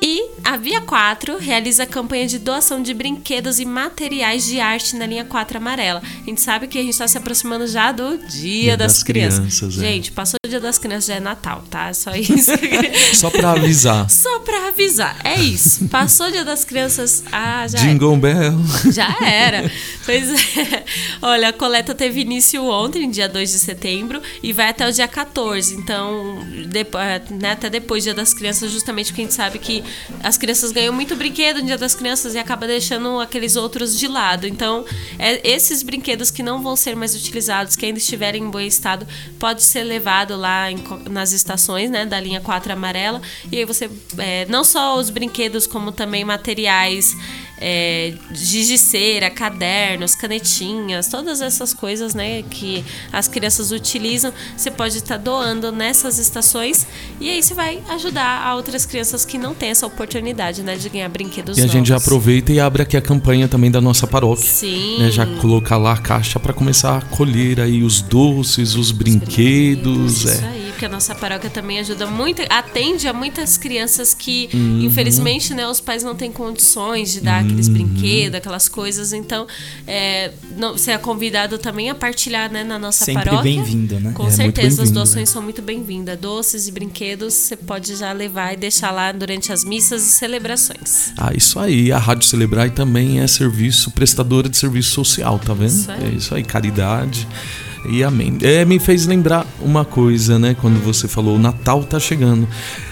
S2: E a Via 4 realiza campanha de doação de brinquedos e materiais de arte na linha 4 amarela. A gente sabe que a gente está se aproximando já do Dia,
S1: Dia
S2: das,
S1: das
S2: Crianças.
S1: Crianças, é.
S2: Gente, passou o Dia das Crianças, já é Natal, tá? Só isso.
S1: Só para avisar.
S2: Só pra avisar. É isso. Passou o Dia das Crianças, ah, já
S1: Jingle Bell.
S2: já era. Pois é. Olha, a coleta teve início ontem, dia 2 de setembro, e vai até o dia 14. Então, depois, né, até depois do Dia das Crianças, justamente porque a gente sabe que as crianças ganham muito brinquedo no Dia das Crianças e acaba deixando aqueles outros de lado. Então, é, esses brinquedos que não vão ser mais utilizados, que ainda estiverem em bom estado, pode ser levado lá em, nas estações, né, da linha 4 amarela. E aí você, é, não só os brinquedos, como também materiais é, giz de cera, cadernos, canetinhas, todas essas coisas, né, que as crianças utilizam, você pode estar doando nessas estações e aí você vai ajudar a outras crianças que não têm essa oportunidade, né, de ganhar brinquedos
S1: E a
S2: novos.
S1: gente já aproveita e abre aqui a campanha também da nossa paróquia.
S2: Sim.
S1: Né, já colocar lá a caixa para começar a colher aí os doces, os, brinquedos.
S2: Isso
S1: é.
S2: aí, porque a nossa paróquia também ajuda muito, atende a muitas crianças que,
S1: Uhum.
S2: infelizmente, né, os pais não têm condições de dar aqueles
S1: Uhum.
S2: brinquedos, aquelas coisas. Então, é, não, você é convidado também a partilhar né, na nossa
S3: Sempre
S2: paróquia.
S3: bem-vindo, né?
S2: Com
S3: É, muito
S2: certeza, as doações são muito bem-vindas. Doces e brinquedos você pode já levar e deixar lá durante as missas e celebrações.
S1: Ah, isso aí. A Rádio Celebrai também é serviço, prestadora de serviço social, tá vendo?
S2: Isso aí.
S1: É isso aí, caridade. E amém. É, me fez lembrar uma coisa, né? Quando você falou, o Natal tá chegando.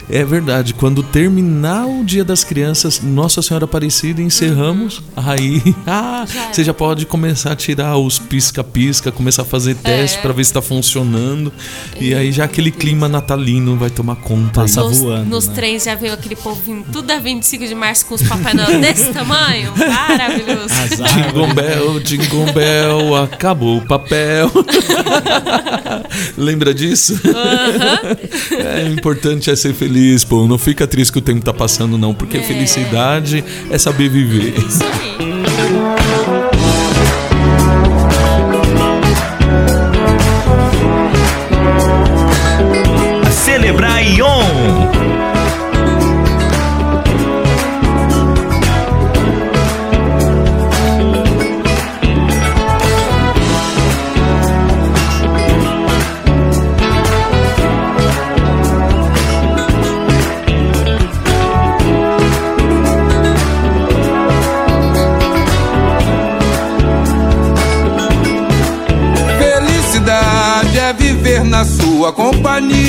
S1: É verdade, quando terminar o Dia das Crianças, Nossa Senhora Aparecida, encerramos. Aí, ah, você já pode começar a tirar os pisca-pisca, começar a fazer teste pra ver se tá funcionando. E aí já aquele clima natalino vai tomar conta.
S3: Passa
S2: nos,
S3: voando,
S2: nos
S3: né?
S2: trens já veio aquele povo vindo tudo a 25 de março com os Papai Noel desse tamanho. Maravilhoso.
S1: Jingle Bell, Jingle Bell, acabou o papel. Lembra disso? É importante é ser feliz, pô. Não fica triste que o tempo tá passando, não, porque felicidade é saber viver.
S2: Isso aí.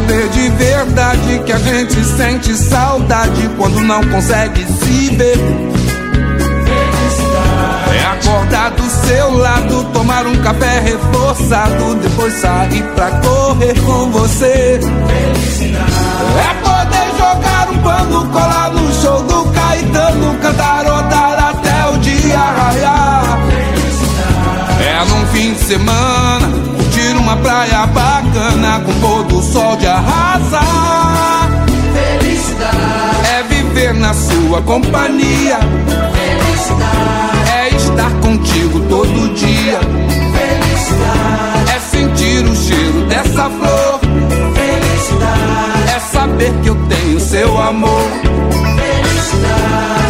S18: Saber de verdade que a gente sente saudade quando não consegue se ver. É acordar do seu lado, tomar um café reforçado, depois sair pra correr com você. É poder jogar um pano, colar no show do Caetano, cantarodar até o dia raiar. É num fim de semana, uma praia bacana com pôr do sol de arrasar. Felicidade é viver na sua companhia. Felicidade é estar contigo todo dia. Felicidade é sentir o cheiro dessa flor. Felicidade é saber que eu tenho seu amor. Felicidade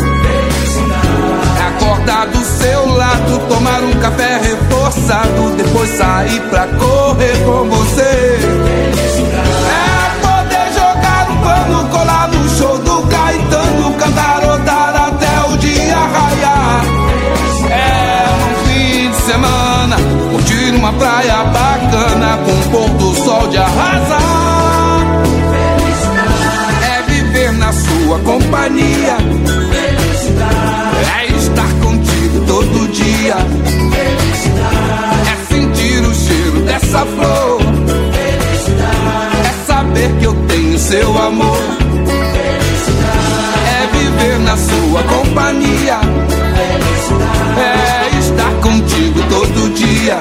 S18: Acordar do seu lado, tomar um café reforçado, depois sair pra correr com você. É poder jogar um pano, colar no show do Caetano, cantarodar até o dia raiar. É um fim de semana, curtir uma praia bacana com o pôr do sol de arrasar. É viver na sua companhia. Seu amor. É viver na sua companhia. É estar contigo todo dia.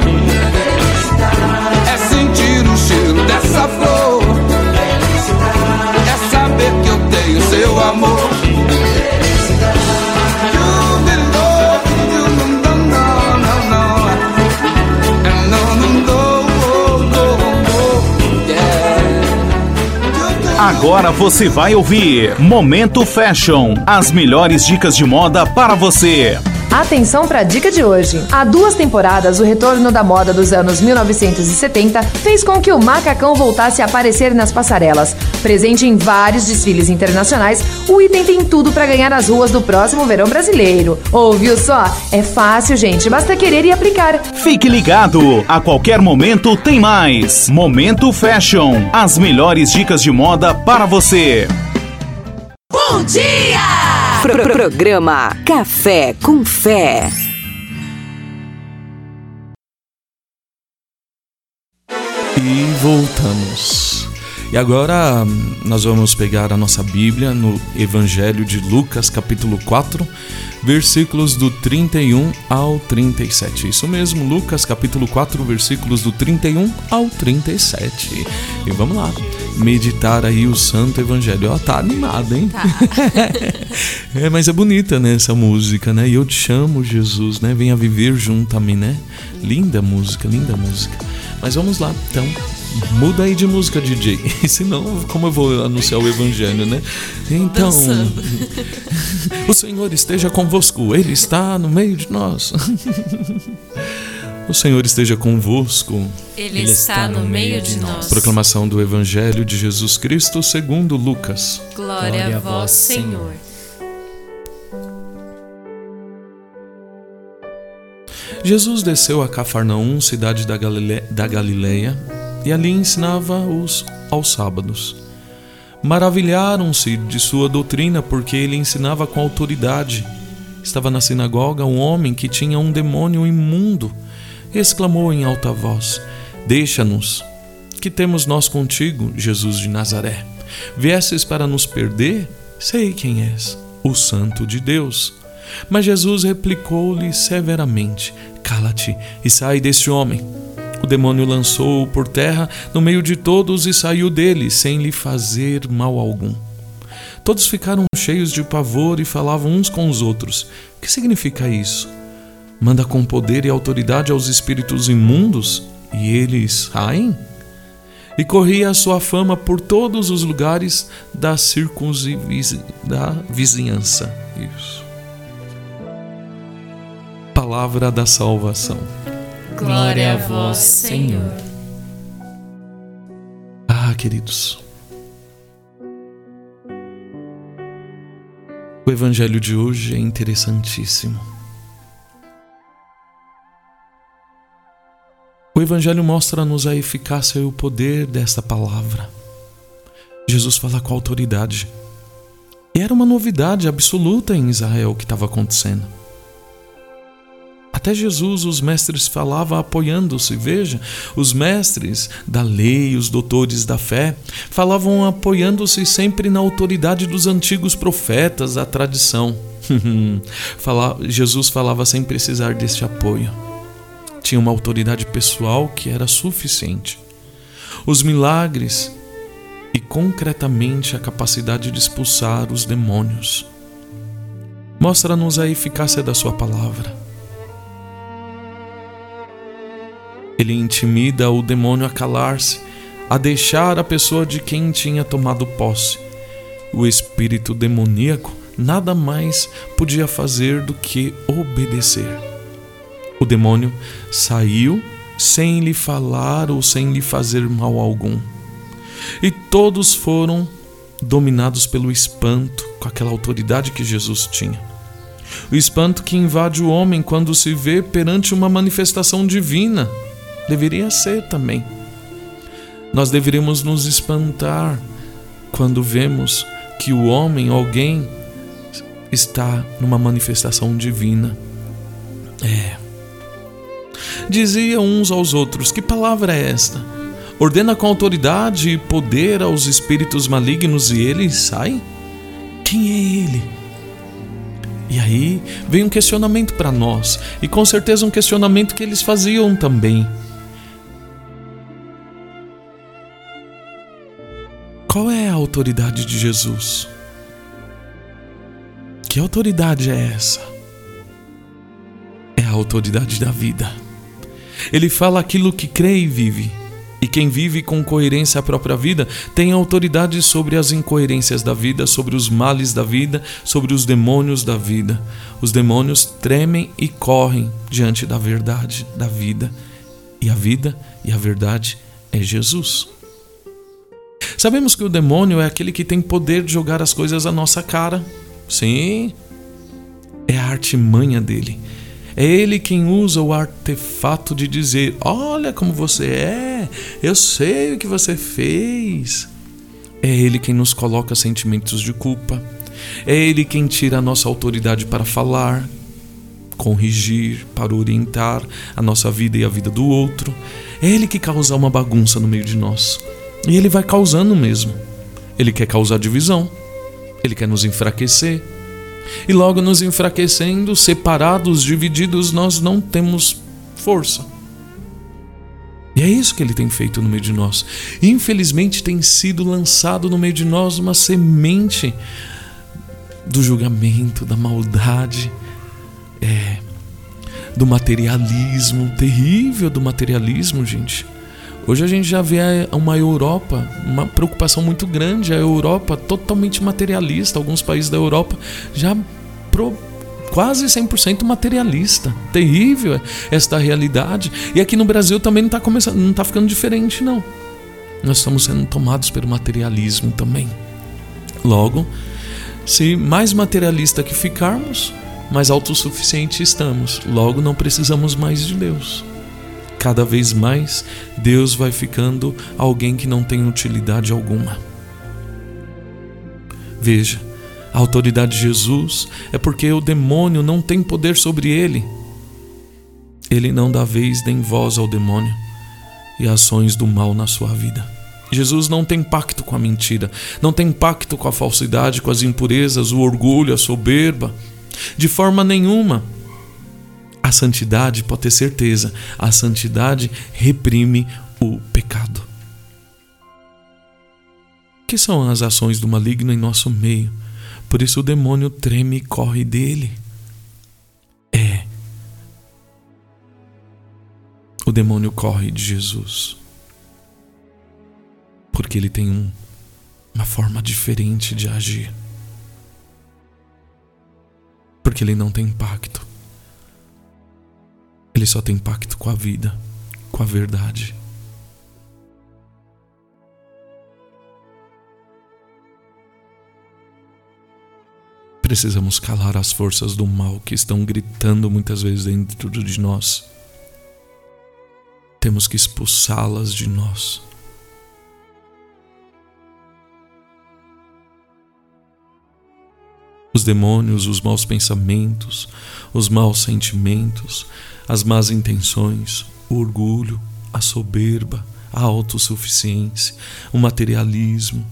S17: Agora você vai ouvir Momento Fashion, as melhores dicas de moda para você.
S19: Atenção para a dica de hoje. Há duas temporadas, o retorno da moda dos anos 1970 fez com que o macacão voltasse a aparecer nas passarelas. Presente em vários desfiles internacionais, o item tem tudo para ganhar as ruas do próximo verão brasileiro. Ouviu só? É fácil, gente, basta querer e aplicar.
S17: Fique ligado, a qualquer momento tem mais. Momento Fashion, as melhores dicas de moda para você.
S8: Bom dia! Pro programa Café com Fé.
S1: E voltamos. E agora hum, nós vamos pegar a nossa Bíblia no Evangelho de Lucas, capítulo 4, versículos do 31 ao 37. Isso mesmo, Lucas capítulo 4, versículos do 31 ao 37. E vamos lá, meditar aí o Santo Evangelho. Ó, tá animado, hein?
S2: Tá.
S1: é, mas é bonita, né, essa música, né? E eu te chamo, Jesus, né? Venha viver junto a mim, né? Linda música, linda música. Mas vamos lá, então. Muda aí de música, DJ. Senão, como eu vou anunciar o evangelho, né? Então, o Senhor esteja convosco, Ele está no meio de nós. O Senhor esteja convosco.
S2: Ele está no meio de nós.
S1: Proclamação do Evangelho de Jesus Cristo segundo Lucas.
S2: Glória a vós, Senhor.
S1: Jesus desceu a Cafarnaum, cidade da, Galile... da Galileia, e ali ensinava-os aos sábados. Maravilharam-se de sua doutrina, porque ele ensinava com autoridade. Estava na sinagoga um homem que tinha um demônio imundo. Exclamou em alta voz: Deixa-nos, que temos nós contigo, Jesus de Nazaré. Viesses para nos perder? Sei quem és, o Santo de Deus. Mas Jesus replicou-lhe severamente: Cala-te e sai deste homem. O demônio lançou-o por terra no meio de todos e saiu dele, sem lhe fazer mal algum. Todos ficaram cheios de pavor e falavam uns com os outros: Que significa isso? Manda com poder e autoridade aos espíritos imundos e eles saem? E corria a sua fama por todos os lugares da circunvizi... da vizinhança. Isso. Palavra da salvação.
S2: Glória a vós, Senhor.
S1: Ah, queridos. O evangelho de hoje é interessantíssimo. O evangelho mostra-nos a eficácia e o poder desta palavra. Jesus fala com autoridade. E era uma novidade absoluta em Israel o que estava acontecendo. Até Jesus, os mestres falavam apoiando-se. Veja, os mestres da lei, os doutores da fé, falavam apoiando-se sempre na autoridade dos antigos profetas, da tradição. Jesus falava sem precisar deste apoio. Tinha uma autoridade pessoal que era suficiente. Os milagres e concretamente a capacidade de expulsar os demônios. Mostra-nos a eficácia da Sua palavra. Ele intimida o demônio a calar-se, a deixar a pessoa de quem tinha tomado posse. O espírito demoníaco nada mais podia fazer do que obedecer. O demônio saiu sem lhe falar ou sem lhe fazer mal algum. E todos foram dominados pelo espanto com aquela autoridade que Jesus tinha. O espanto que invade o homem quando se vê perante uma manifestação divina. Deveria ser também. Nós deveríamos nos espantar quando vemos que o homem, alguém, está numa manifestação divina. É. Diziam uns aos outros: Que palavra é esta? Ordena com autoridade e poder aos espíritos malignos e eles saem? Quem é ele? E aí vem um questionamento para nós, e com certeza um questionamento que eles faziam também. Qual é a autoridade de Jesus? Que autoridade é essa? É a autoridade da vida. Ele fala aquilo que crê e vive. E quem vive com coerência a própria vida tem autoridade sobre as incoerências da vida, sobre os males da vida, sobre os demônios da vida. Os demônios tremem e correm diante da verdade da vida. E a vida e a verdade é Jesus. Sabemos que o demônio é aquele que tem poder de jogar as coisas à nossa cara. Sim, é a artimanha dele. É ele quem usa o artefato de dizer: Olha como você é, eu sei o que você fez. É ele quem nos coloca sentimentos de culpa. É ele quem tira a nossa autoridade para falar, corrigir, para orientar a nossa vida e a vida do outro. É ele que causa uma bagunça no meio de nós. E ele vai causando mesmo. Ele quer causar divisão. Ele quer nos enfraquecer. E logo nos enfraquecendo, separados, divididos, nós não temos força. E é isso que ele tem feito no meio de nós. Infelizmente, tem sido lançado no meio de nós uma semente do julgamento, da maldade, é, do materialismo, terrível do materialismo, gente. Hoje a gente já vê uma Europa, uma preocupação muito grande, a Europa totalmente materialista, alguns países da Europa já pro, quase 100% materialista. Terrível esta realidade. E aqui no Brasil também não está começando, não tá ficando diferente não. Nós estamos sendo tomados pelo materialismo também. Logo, se mais materialista que ficarmos, mais autossuficiente estamos. Logo não precisamos mais de Deus cada vez mais Deus vai ficando alguém que não tem utilidade alguma. Veja, a autoridade de Jesus é porque o demônio não tem poder sobre ele. Ele não dá vez nem voz ao demônio e ações do mal na sua vida. Jesus não tem pacto com a mentira, não tem pacto com a falsidade, com as impurezas, o orgulho, a soberba. De forma nenhuma. A santidade, pode ter certeza, a santidade reprime o pecado. Que são as ações do maligno em nosso meio? Por isso o demônio treme e corre dele. É. O demônio corre de Jesus. Porque ele tem um, uma forma diferente de agir. Porque ele não tem pacto ele só tem pacto com a vida, com a verdade. Precisamos calar as forças do mal que estão gritando muitas vezes dentro de nós. Temos que expulsá-las de nós. Os demônios, os maus pensamentos, os maus sentimentos, as más intenções, o orgulho, a soberba, a autossuficiência, o materialismo.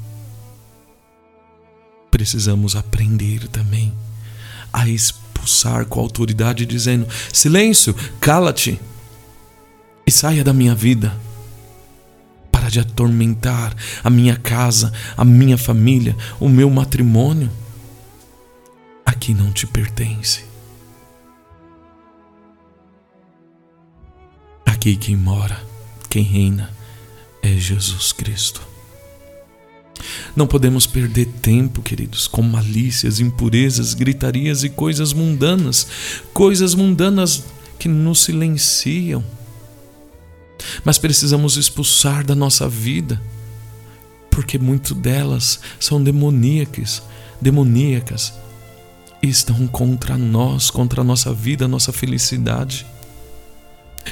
S1: Precisamos aprender também a expulsar com autoridade, dizendo: silêncio, cala-te e saia da minha vida. Para de atormentar a minha casa, a minha família, o meu matrimônio. Aqui não te pertence. Aqui quem mora, quem reina é Jesus Cristo. Não podemos perder tempo, queridos, com malícias, impurezas, gritarias e coisas mundanas, coisas mundanas que nos silenciam. Mas precisamos expulsar da nossa vida, porque muito delas são demoníacas, demoníacas e estão contra nós, contra a nossa vida, a nossa felicidade.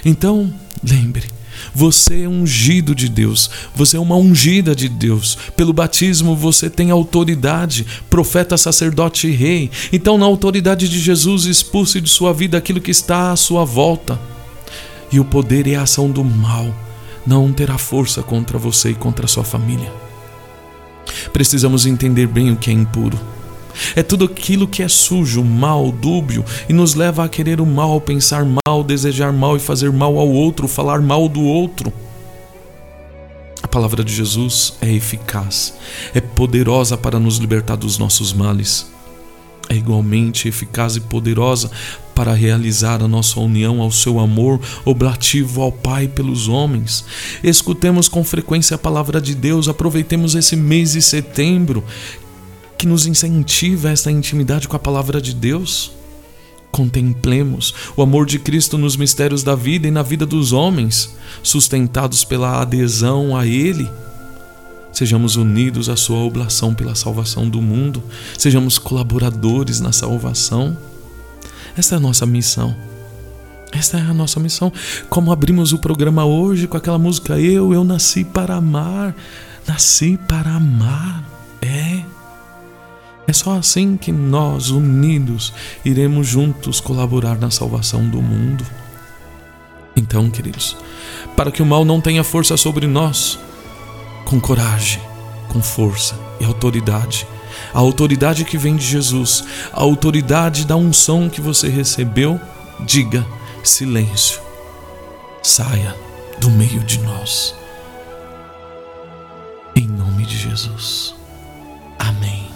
S1: Então, lembre, você é ungido de Deus, você é uma ungida de Deus. Pelo batismo você tem autoridade, profeta, sacerdote e rei. Então, na autoridade de Jesus, expulse de sua vida aquilo que está à sua volta. E o poder e a ação do mal não terá força contra você e contra sua família. Precisamos entender bem o que é impuro é tudo aquilo que é sujo, mal, dúbio e nos leva a querer o mal, pensar mal, desejar mal e fazer mal ao outro, falar mal do outro. A palavra de Jesus é eficaz, é poderosa para nos libertar dos nossos males. É igualmente eficaz e poderosa para realizar a nossa união ao seu amor oblativo ao Pai pelos homens. Escutemos com frequência a palavra de Deus, aproveitemos esse mês de setembro, que nos incentiva esta intimidade com a palavra de Deus. Contemplemos o amor de Cristo nos mistérios da vida e na vida dos homens, sustentados pela adesão a Ele. Sejamos unidos à Sua oblação pela salvação do mundo, sejamos colaboradores na salvação. Esta é a nossa missão. Esta é a nossa missão. Como abrimos o programa hoje com aquela música Eu, eu nasci para amar. Nasci para amar. É. É só assim que nós, unidos, iremos juntos colaborar na salvação do mundo. Então, queridos, para que o mal não tenha força sobre nós, com coragem, com força e autoridade, a autoridade que vem de Jesus, a autoridade da unção que você recebeu, diga: silêncio, saia do meio de nós. Em nome de Jesus. Amém.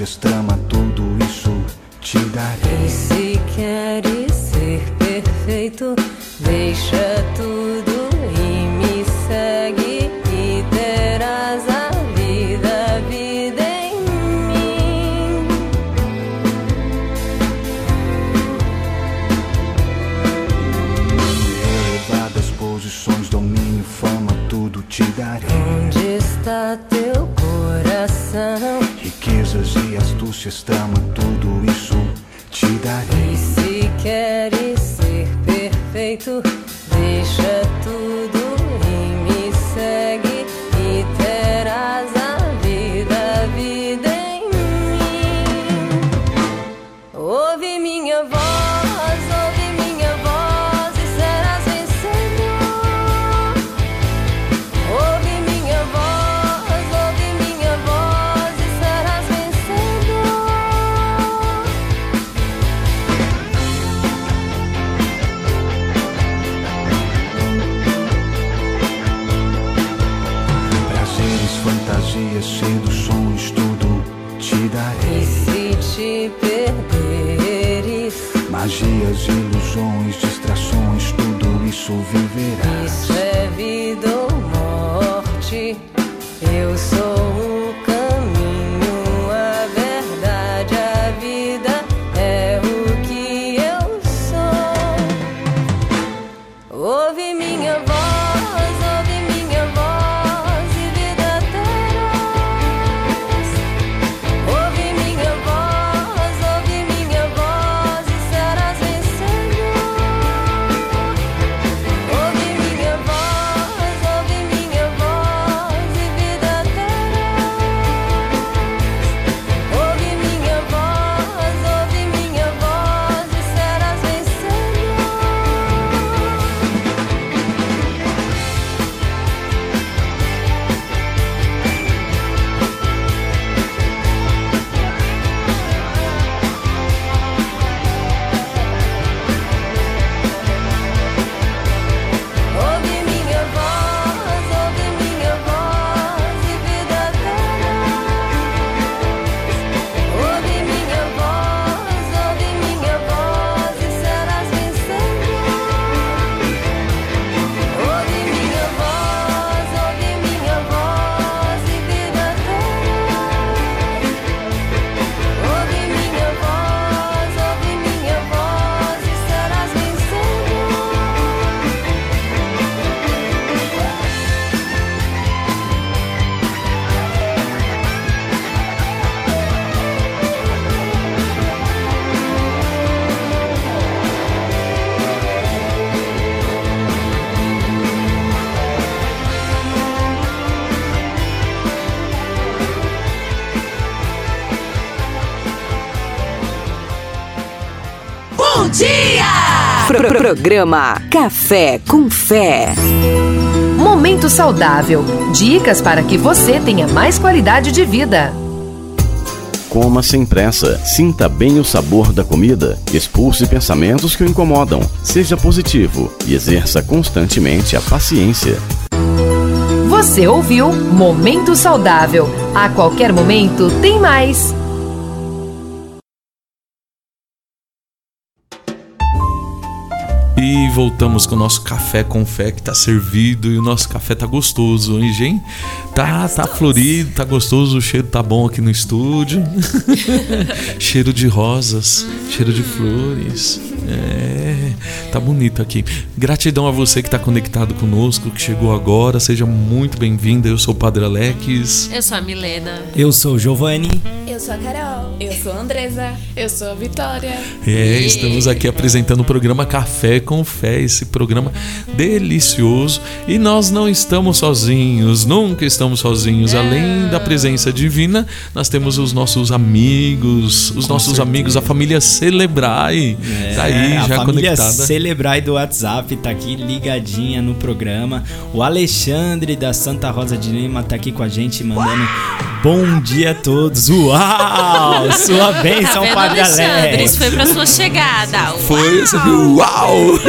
S6: E astúcias, e astúcias,
S9: duszą programa Café com Fé.
S19: Momento saudável. Dicas para que você tenha mais qualidade de vida.
S20: Coma sem pressa, sinta bem o sabor da comida, expulse pensamentos que o incomodam, seja positivo e exerça constantemente a paciência.
S19: Você ouviu Momento Saudável. A qualquer momento tem mais.
S1: E voltamos com o nosso café com fé que tá servido e o nosso café tá gostoso hoje, hein? Tá, tá florido, tá gostoso, o cheiro tá bom aqui no estúdio. cheiro de rosas, cheiro de flores. É, tá bonito aqui. Gratidão a você que tá conectado conosco, que chegou agora. Seja muito bem-vinda. Eu sou o Padre Alex.
S2: Eu sou a Milena.
S3: Eu sou o Giovanni.
S5: Eu sou a Carol.
S4: Eu sou a Andresa. Eu sou a Vitória.
S1: É, estamos aqui apresentando o programa Café com Fé, esse programa delicioso. E nós não estamos sozinhos, nunca estamos sozinhos. Além da presença divina, nós temos os nossos amigos, os nossos
S3: certeza.
S1: amigos, a família Celebrai. tá aí,
S3: É, a
S1: já
S3: família
S1: conectada.
S3: Celebrai do WhatsApp tá aqui ligadinha no programa. O Alexandre da Santa Rosa de Lima tá aqui com a gente mandando bom dia a todos. Uau! Sua bênção,
S2: Tá vendo,
S3: Padre
S2: Alexandre?
S3: Alex.
S2: Isso foi pra sua chegada.
S1: Foi, você viu? Uau!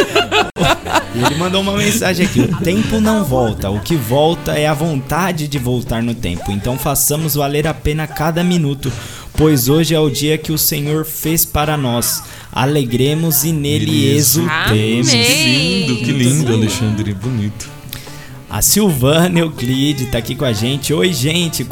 S3: E ele mandou uma mensagem aqui: o tempo não volta, o que volta é a vontade de voltar no tempo. Então façamos valer a pena cada minuto, pois hoje é o dia que o Senhor fez para nós. Alegremos e nele exultemos.
S1: Que lindo, que lindo, Alexandre. Bonito.
S3: A Silvana Euclide tá aqui com a gente. Oi, gente,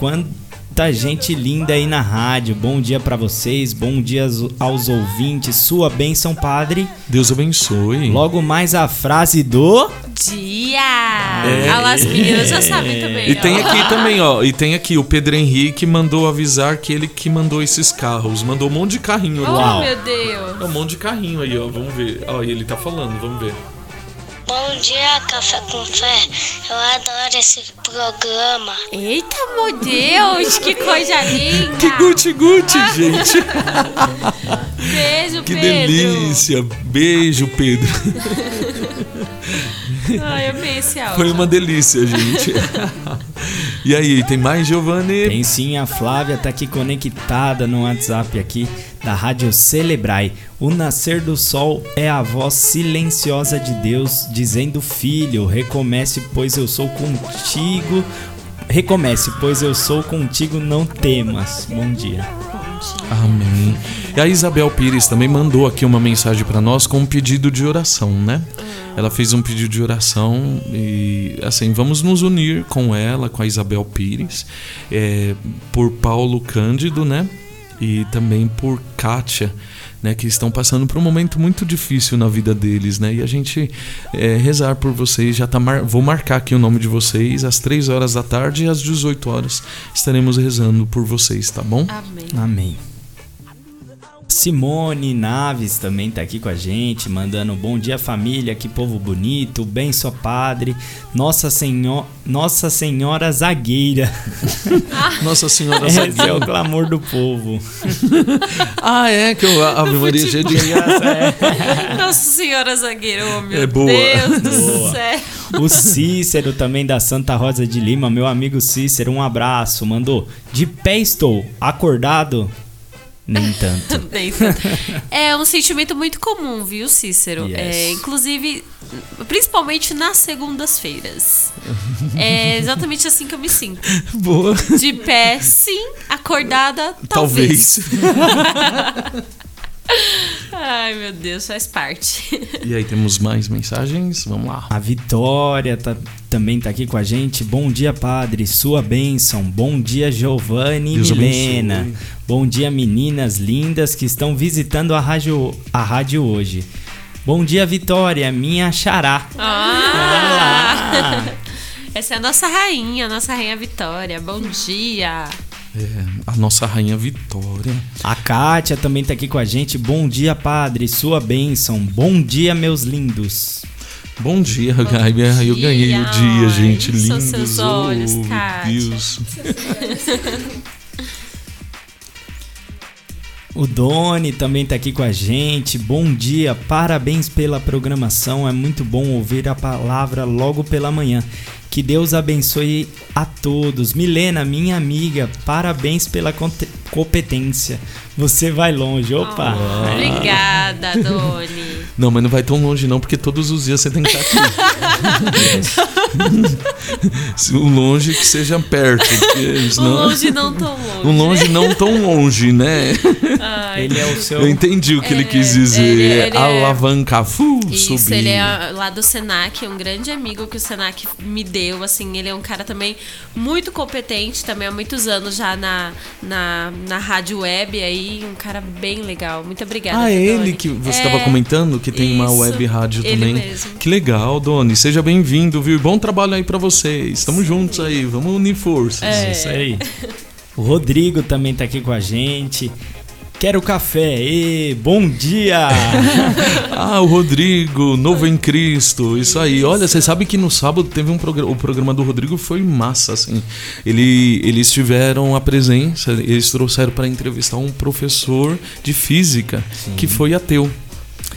S3: quanta gente linda aí na rádio. Bom dia pra vocês, bom dia aos- ouvintes. Sua bênção, Padre.
S1: Deus abençoe.
S3: Logo mais a frase do.
S2: Dia!
S1: É.
S2: Ah lá, as meninas já sabem também.
S1: E tem
S2: ó.
S1: aqui também, ó. E tem aqui o Pedro Henrique mandou avisar que ele que mandou esses carros. Mandou um monte de carrinho
S2: Oh,
S1: lá.
S2: meu Deus.
S1: É um monte de carrinho aí, ó. Vamos ver. Ó, e ele tá falando, vamos ver.
S21: Bom dia, Café com Fé. Eu adoro esse programa.
S2: Eita, meu Deus, que coisa linda!
S1: Que guti-guti, gente.
S2: Beijo,
S1: Que
S2: Pedro!
S1: delícia. Beijo, Pedro.
S2: Ai, eu amei esse áudio.
S1: Foi uma delícia, gente. E aí, tem mais, Giovanni?
S3: Tem sim, a Flávia tá aqui conectada no WhatsApp aqui da Rádio Celebrai. O nascer do sol é a voz silenciosa de Deus dizendo: Filho, recomece, pois eu sou contigo. Recomece, pois eu sou contigo, não temas. Bom dia.
S1: Amém. E a Isabel Pires também mandou aqui uma mensagem para nós com um pedido de oração, né? Ela fez um pedido de oração e assim vamos nos unir com ela, com a Isabel Pires, é, por Paulo Cândido, né? E também por Kátia, né? Que estão passando por um momento muito difícil na vida deles, né? E a gente é, rezar por vocês, já tá mar... vou marcar aqui o nome de vocês às 3 horas da tarde e às 18 horas estaremos rezando por vocês, tá bom?
S2: Amém.
S3: Amém. Simone Naves também tá aqui com a gente, mandando bom dia família, que povo bonito, bem só padre, Nossa Senhora, Nossa Senhora Zagueira.
S1: Nossa Senhora
S3: Esse é o
S1: Zagueira.
S3: clamor do povo.
S1: Ah, é, que eu, a Ave Maria cheia de
S2: Nossa Senhora Zagueiro, oh, meu
S1: É boa.
S2: Deus do
S3: Boa.
S2: céu.
S3: O Cícero também da Santa Rosa de Lima, meu amigo Cícero, um abraço. Mandou: De pé estou, acordado? Nem tanto.
S2: Nem tanto. É um sentimento muito comum, viu, Cícero?
S3: Yes.
S2: É, inclusive, principalmente nas segundas-feiras. É exatamente assim que eu me sinto.
S1: Boa.
S2: De pé, sim. Acordada, talvez.
S1: Talvez.
S2: Ai, meu Deus, faz parte.
S1: E aí, temos mais mensagens? Vamos lá.
S3: A Vitória tá- também tá aqui com a gente. Bom dia, padre. Sua bênção. Bom dia, Giovanni e Milena.
S1: abençoe.
S3: Bom dia, meninas lindas que estão visitando a rádio, a rádio hoje. Bom dia, Vitória, minha xará.
S2: Ah! Essa é a nossa rainha, a nossa rainha Vitória. Bom dia.
S1: É, a nossa rainha Vitória.
S3: A Kátia também tá aqui com a gente. Bom dia, padre. Sua bênção. Bom dia, meus lindos.
S1: Bom dia, Gabi. Ah, Eu ganhei o dia,
S2: Ai,
S1: gente.
S2: são
S1: Lindos.
S2: seus olhos,
S1: oh. Deus.
S3: O Doni também tá aqui com a gente. Bom dia, parabéns pela programação. É muito bom ouvir a palavra logo pela manhã. Que Deus abençoe a todos. Milena, minha amiga, parabéns pela competência. Você vai longe. Opa!
S2: Obrigada, Doni.
S1: Não, mas não vai tão longe não, porque todos os dias você tem que estar aqui. o longe que seja perto. Porque senão...
S2: Um longe não tão longe.
S1: Um longe não tão longe, né?
S2: Ai,
S3: Ele é o seu.
S1: Eu entendi o que ele
S2: É,
S1: quis dizer.
S2: ele- ele é-
S1: Alavancar, fu,
S2: Isso,
S1: subir.
S2: ele é lá do Senac, um grande amigo que o Senac me deu, assim, ele é um cara também muito competente, também há muitos anos já na, na, na rádio web aí, um cara bem legal. Muito obrigada.
S1: Ah, é ele que você
S2: É,
S1: estava comentando que tem uma
S2: isso,
S1: web rádio
S2: ele
S1: também.
S2: mesmo.
S1: Que legal, Doni. Seja bem-vindo, viu? E Bom trabalho aí pra vocês. Estamos juntos aí, vamos unir forças.
S3: É isso aí. O Rodrigo também tá aqui com a gente. Quero café. E bom dia!
S1: Ah, o Rodrigo, novo em Cristo, isso aí. Olha, você sabe que no sábado teve um programa, o programa do Rodrigo foi massa, assim. Ele, eles tiveram a presença, eles trouxeram para entrevistar um professor de física que foi ateu.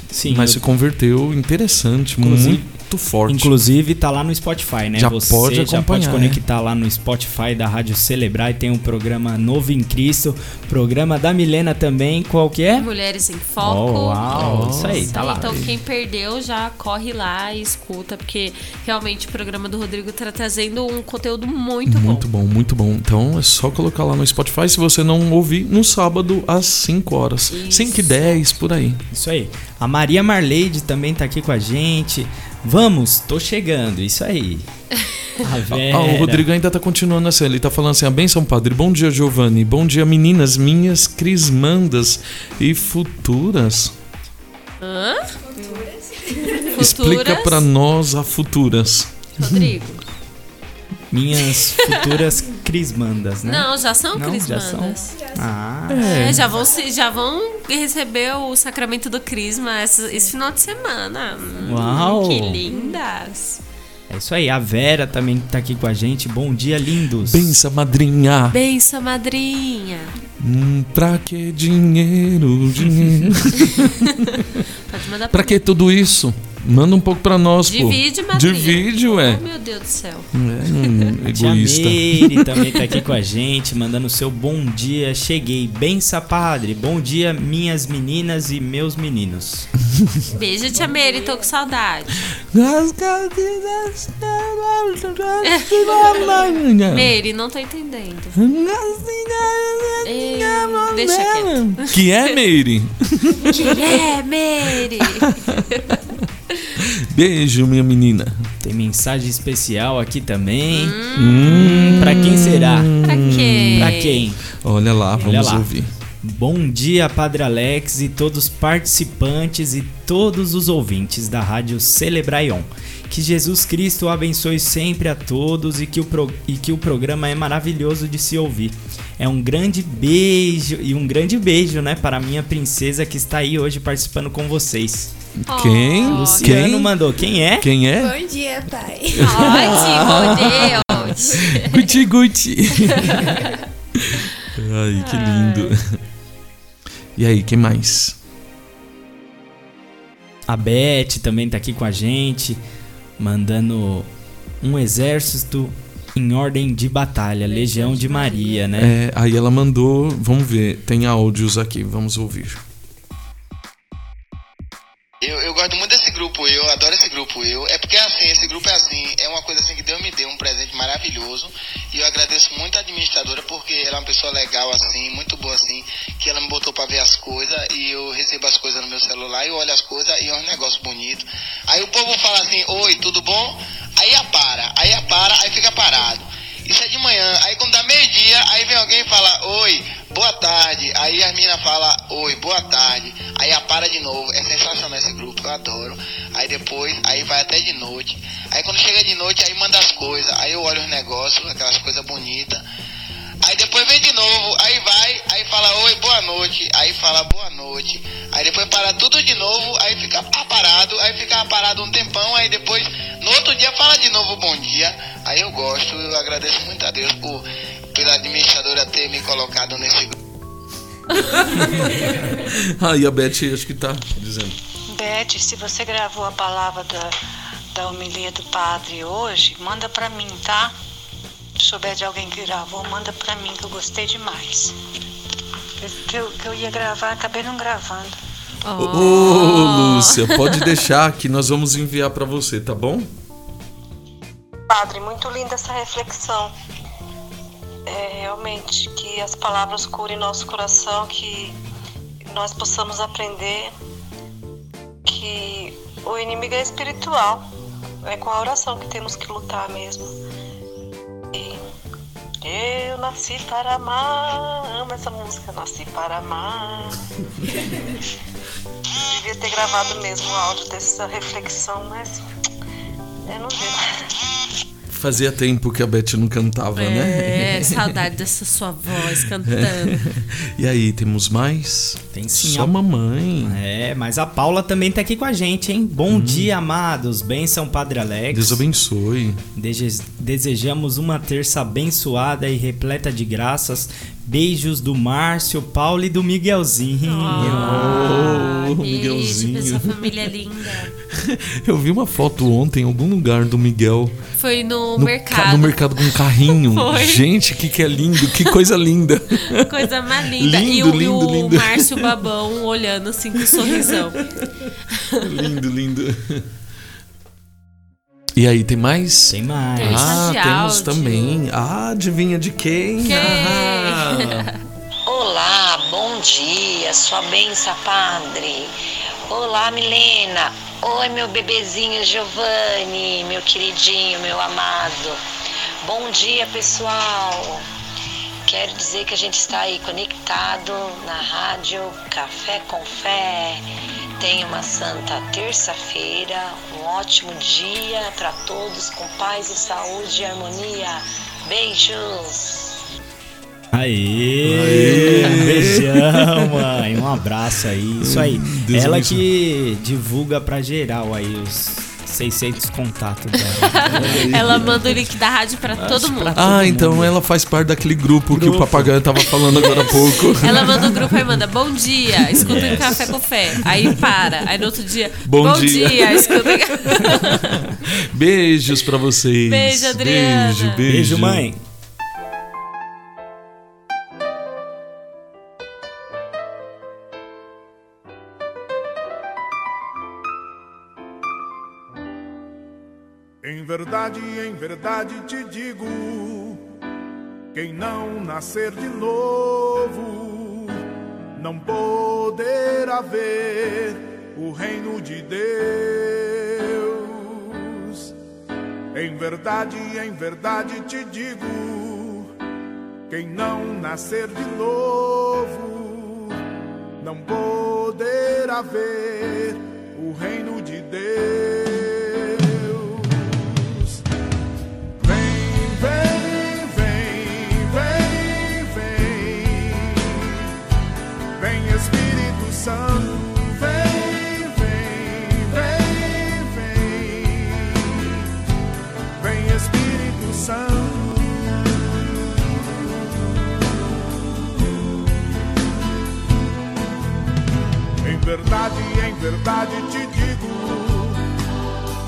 S3: Sim,
S1: mas
S3: eu-
S1: se converteu, interessante,
S3: Inclusive-
S1: muito forte.
S3: Inclusive tá lá no Spotify, né?
S1: Já
S3: Você
S1: pode
S3: já pode conectar lá no Spotify da Rádio Celebrar e tem um programa Novo em Cristo, programa da Milena também, qual que é?
S2: Mulheres em Foco.
S3: Oh, uau, isso aí, tá lá.
S2: Então quem perdeu já corre lá e escuta, porque realmente o programa do Rodrigo tá trazendo um conteúdo muito, bom.
S1: Muito bom, muito bom. Então é só colocar lá no Spotify se você não ouvir no sábado às 5 horas. 5 e 10 por aí.
S3: Isso aí. A Maria Marleide também tá aqui com a gente. Vamos, tô chegando, isso aí.
S1: Ah, o Rodrigo ainda tá continuando assim. Ele tá falando assim: a benção, padre. Bom dia, Giovanni. Bom dia, meninas minhas crismandas e futuras.
S2: Hã?
S1: Explica pra nós a futuras.
S2: Rodrigo.
S3: Minhas futuras crismandas, né?
S2: Não, já são
S3: Não, já
S2: crismandas.
S3: são? Ah.
S2: É, já vão, já vão receber o sacramento do crisma esse, esse final de semana. Hum,
S3: Uau.
S2: Que lindas.
S3: É isso aí, a Vera também tá aqui com a gente. Bom dia, lindos.
S1: Benção, madrinha.
S2: Benção, madrinha.
S1: Hum, pra que dinheiro, dinheiro?
S2: Pode mandar
S1: pra que tudo isso? Manda um pouco pra nós, pô.
S2: Divide, madrinha.
S1: Divide, ué.
S2: Oh, meu Deus do céu.
S1: É, um
S3: Tia
S1: egoísta.
S3: Meire também tá aqui com a gente, mandando o seu bom dia. Cheguei, bença padre. Bom dia, minhas meninas e meus meninos.
S2: Beijo, tia Mary, tô com saudade. Mary, não tô entendendo. Ei, deixa quieto.
S1: Que é, Meire?
S2: Que é, Mary?
S1: Beijo, minha menina.
S3: Tem mensagem especial aqui também. Hum, pra quem será?
S2: Pra quem?
S3: Pra quem?
S1: Olha lá,
S3: Olha
S1: vamos
S3: lá.
S1: ouvir.
S3: Bom dia, Padre Alex e todos os participantes e todos os ouvintes da Rádio Celebraion. Que Jesus Cristo abençoe sempre a todos e que, o pro- e que o programa é maravilhoso de se ouvir. É um grande beijo e um grande beijo, né, para a minha princesa que está aí hoje participando com vocês.
S1: Quem?
S3: Luciano
S1: Quem?
S3: mandou. Quem é?
S1: Quem é?
S5: Bom dia, pai.
S2: Ótimo, Deus.
S1: Gucci, Gucci. Ai, que lindo. E aí, quem mais?
S3: A Beth também tá aqui com a gente, mandando um exército em ordem de batalha, Legião de Maria, né?
S1: É, aí ela mandou, vamos ver, tem áudios aqui, vamos ouvir.
S22: Eu, eu gosto muito desse grupo, eu adoro esse grupo, eu. É porque assim, esse grupo é assim, é uma coisa assim que Deus me deu, um presente maravilhoso. E eu agradeço muito a administradora porque ela é uma pessoa legal assim, muito boa assim, que ela me botou pra ver as coisas e eu recebo as coisas no meu celular, eu olho as coisas e é um negócio bonito. Aí o povo fala assim, oi, tudo bom? Aí apara, aí apara, aí fica parado. Isso é de manhã, aí quando dá meio-dia, aí vem alguém e fala, oi, boa tarde. Aí as meninas falam, oi, boa tarde. Aí apara de novo. É sensacional esse grupo, eu adoro. Aí depois, aí vai até de noite. Aí quando chega de noite, aí manda as coisas. Aí eu olho os negócios, aquelas coisas bonitas. Aí depois vem de novo, aí vai, aí fala oi, boa noite, aí fala boa noite, aí depois para tudo de novo, aí fica parado, aí fica parado um tempão, aí depois no outro dia fala de novo bom dia. Aí eu gosto, eu agradeço muito a Deus por pela administradora ter me colocado nesse grupo.
S1: Ah, e a Beth acho que tá dizendo.
S23: Beth, se você gravou a palavra da, da homilia do padre hoje, manda pra mim, tá? Se souber de alguém que gravou, manda pra mim, que eu gostei demais. Que eu, que eu ia gravar, acabei não gravando.
S1: Ô, ô, Lúcia, pode deixar que nós vamos enviar para você, tá bom?
S23: Padre, muito linda essa reflexão. É, realmente, que as palavras curem nosso coração, que nós possamos aprender que o inimigo é espiritual. É com a oração que temos que lutar mesmo. Eu nasci para amar. Amo essa música, nasci para amar. Devia ter gravado mesmo o áudio dessa reflexão, mas eu não deu.
S1: Fazia tempo que a Beth não cantava, né?
S2: É, saudade dessa sua voz cantando.
S1: E aí, temos mais?
S3: Tem sim.
S1: Só
S3: a-
S1: mamãe.
S3: É, mas a Paula também tá aqui com a gente, hein? Bom dia, amados. Benção, Padre Alex.
S1: Deus abençoe.
S3: Dese- Desejamos uma terça abençoada e repleta de graças. Beijos do Márcio, Paulo e do Miguelzinho.
S1: Oh,
S2: Beijo
S1: Miguelzinho.
S2: sua família linda.
S1: Eu vi uma foto ontem em algum lugar do Miguel.
S2: Foi no,
S1: no
S2: mercado.
S1: ca- no mercado com um carrinho.
S2: Foi.
S1: Gente, que que é lindo, que coisa linda.
S2: Coisa mais linda. e
S1: Lindo,
S2: o, e
S1: lindo,
S2: o
S1: lindo.
S2: Márcio Babão olhando assim com um sorrisão.
S1: lindo, lindo. E aí, tem mais?
S3: Tem mais.
S2: Tem
S1: Ah, temos
S2: áudio.
S1: também. Ah, adivinha de quem?
S2: Quem?
S1: Ah.
S24: Olá, bom dia, sua benção, padre. Olá, Milena. Oi, meu bebezinho Giovanni, meu queridinho, meu amado. Bom dia, pessoal. Quero dizer que a gente está aí conectado na rádio Café com Fé. Tenha uma santa terça-feira, um ótimo dia para todos, com paz e saúde e harmonia. Beijos!
S3: Aê! Um beijão, mãe. Um abraço aí. Isso aí.
S1: Deus
S3: Ela que divulga pra geral aí os 600 contatos dela.
S2: Ela manda o link da rádio pra todo mundo.
S1: Ah, então ela faz parte daquele grupo, que o papagaio tava falando agora há pouco.
S2: Ela manda o grupo e manda bom dia, escuta
S1: Yes.
S2: um café com fé. Aí para. Aí no outro dia,
S1: Bom
S2: bom,
S1: dia.
S2: dia. escuta.
S1: Beijos pra vocês.
S2: Beijo, Adriana.
S1: Beijo, beijo.
S3: Beijo, mãe.
S25: Verdade, em verdade te digo: quem não nascer de novo não poderá ver o reino de Deus. Em verdade, em verdade te digo: quem não nascer de novo não poderá ver o reino de Deus. Verdade, em verdade te digo,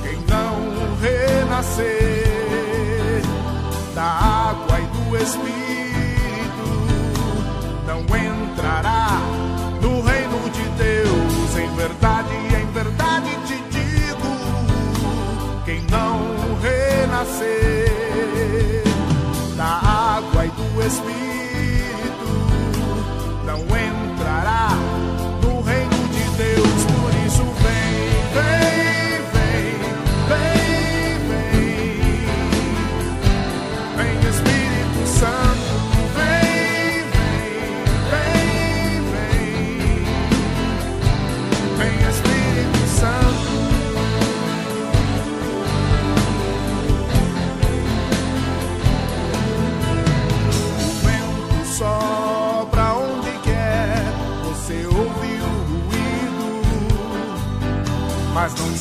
S25: quem não renascer da água e do Espírito não entrará no reino de Deus. Em verdade, em verdade te digo, quem não renascer da água e do Espírito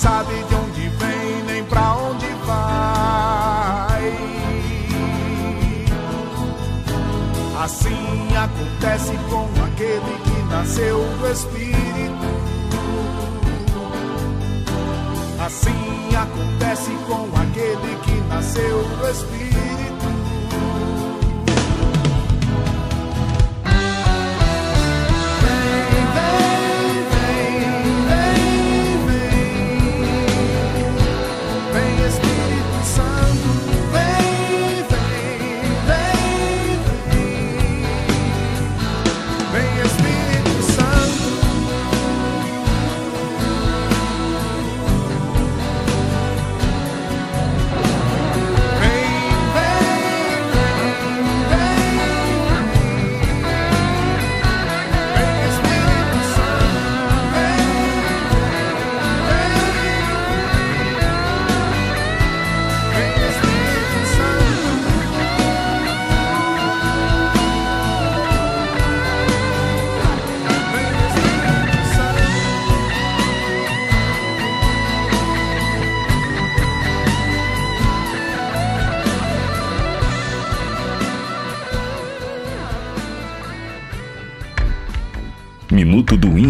S25: sabe de onde vem nem pra onde vai. Assim acontece com aquele que nasceu do Espírito. Assim acontece com aquele que nasceu do Espírito.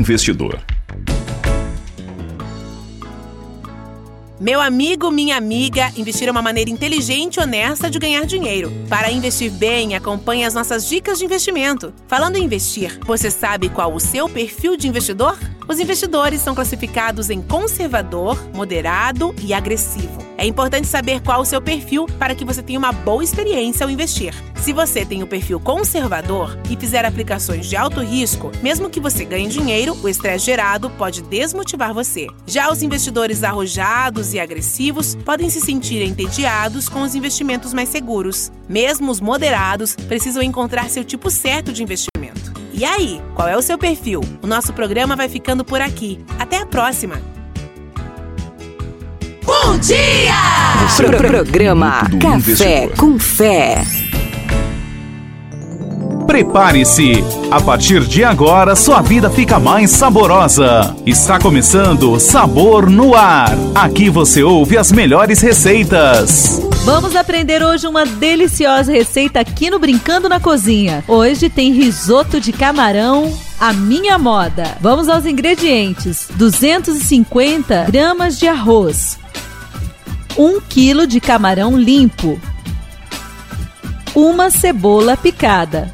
S17: Investidor.
S26: Meu amigo, minha amiga, investir é uma maneira inteligente e honesta de ganhar dinheiro. Para investir bem, acompanhe as nossas dicas de investimento. Falando em investir, você sabe qual o seu perfil de investidor? Os investidores são classificados em conservador, moderado e agressivo. É importante saber qual o seu perfil para que você tenha uma boa experiência ao investir. Se você tem o perfil conservador e fizer aplicações de alto risco, mesmo que você ganhe dinheiro, o estresse gerado pode desmotivar você. Já os investidores arrojados e agressivos podem se sentir entediados com os investimentos mais seguros. Mesmo os moderados precisam encontrar seu tipo certo de investimento. E aí, qual é o seu perfil? O nosso programa vai ficando por aqui. Até a próxima!
S8: Bom dia! Pro programa
S17: do
S8: Café
S17: Investidor.
S8: com Fé.
S17: Prepare-se! A partir de agora, sua vida fica mais saborosa. Está começando Sabor no Ar. Aqui você ouve as melhores receitas.
S27: Vamos aprender hoje uma deliciosa receita aqui no Brincando na Cozinha. Hoje tem risoto de camarão à minha moda. Vamos aos ingredientes: 250 gramas de arroz, 1 quilo de camarão limpo, uma cebola picada,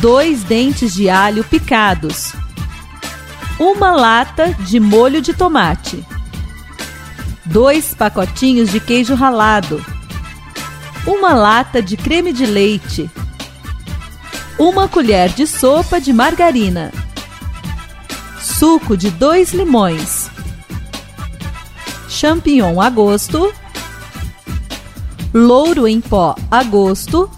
S27: dois dentes de alho picados, uma lata de molho de tomate. Dois pacotinhos de queijo ralado, uma lata de creme de leite, uma colher de sopa de margarina, suco de dois limões, champignon a gosto, louro em pó a gosto,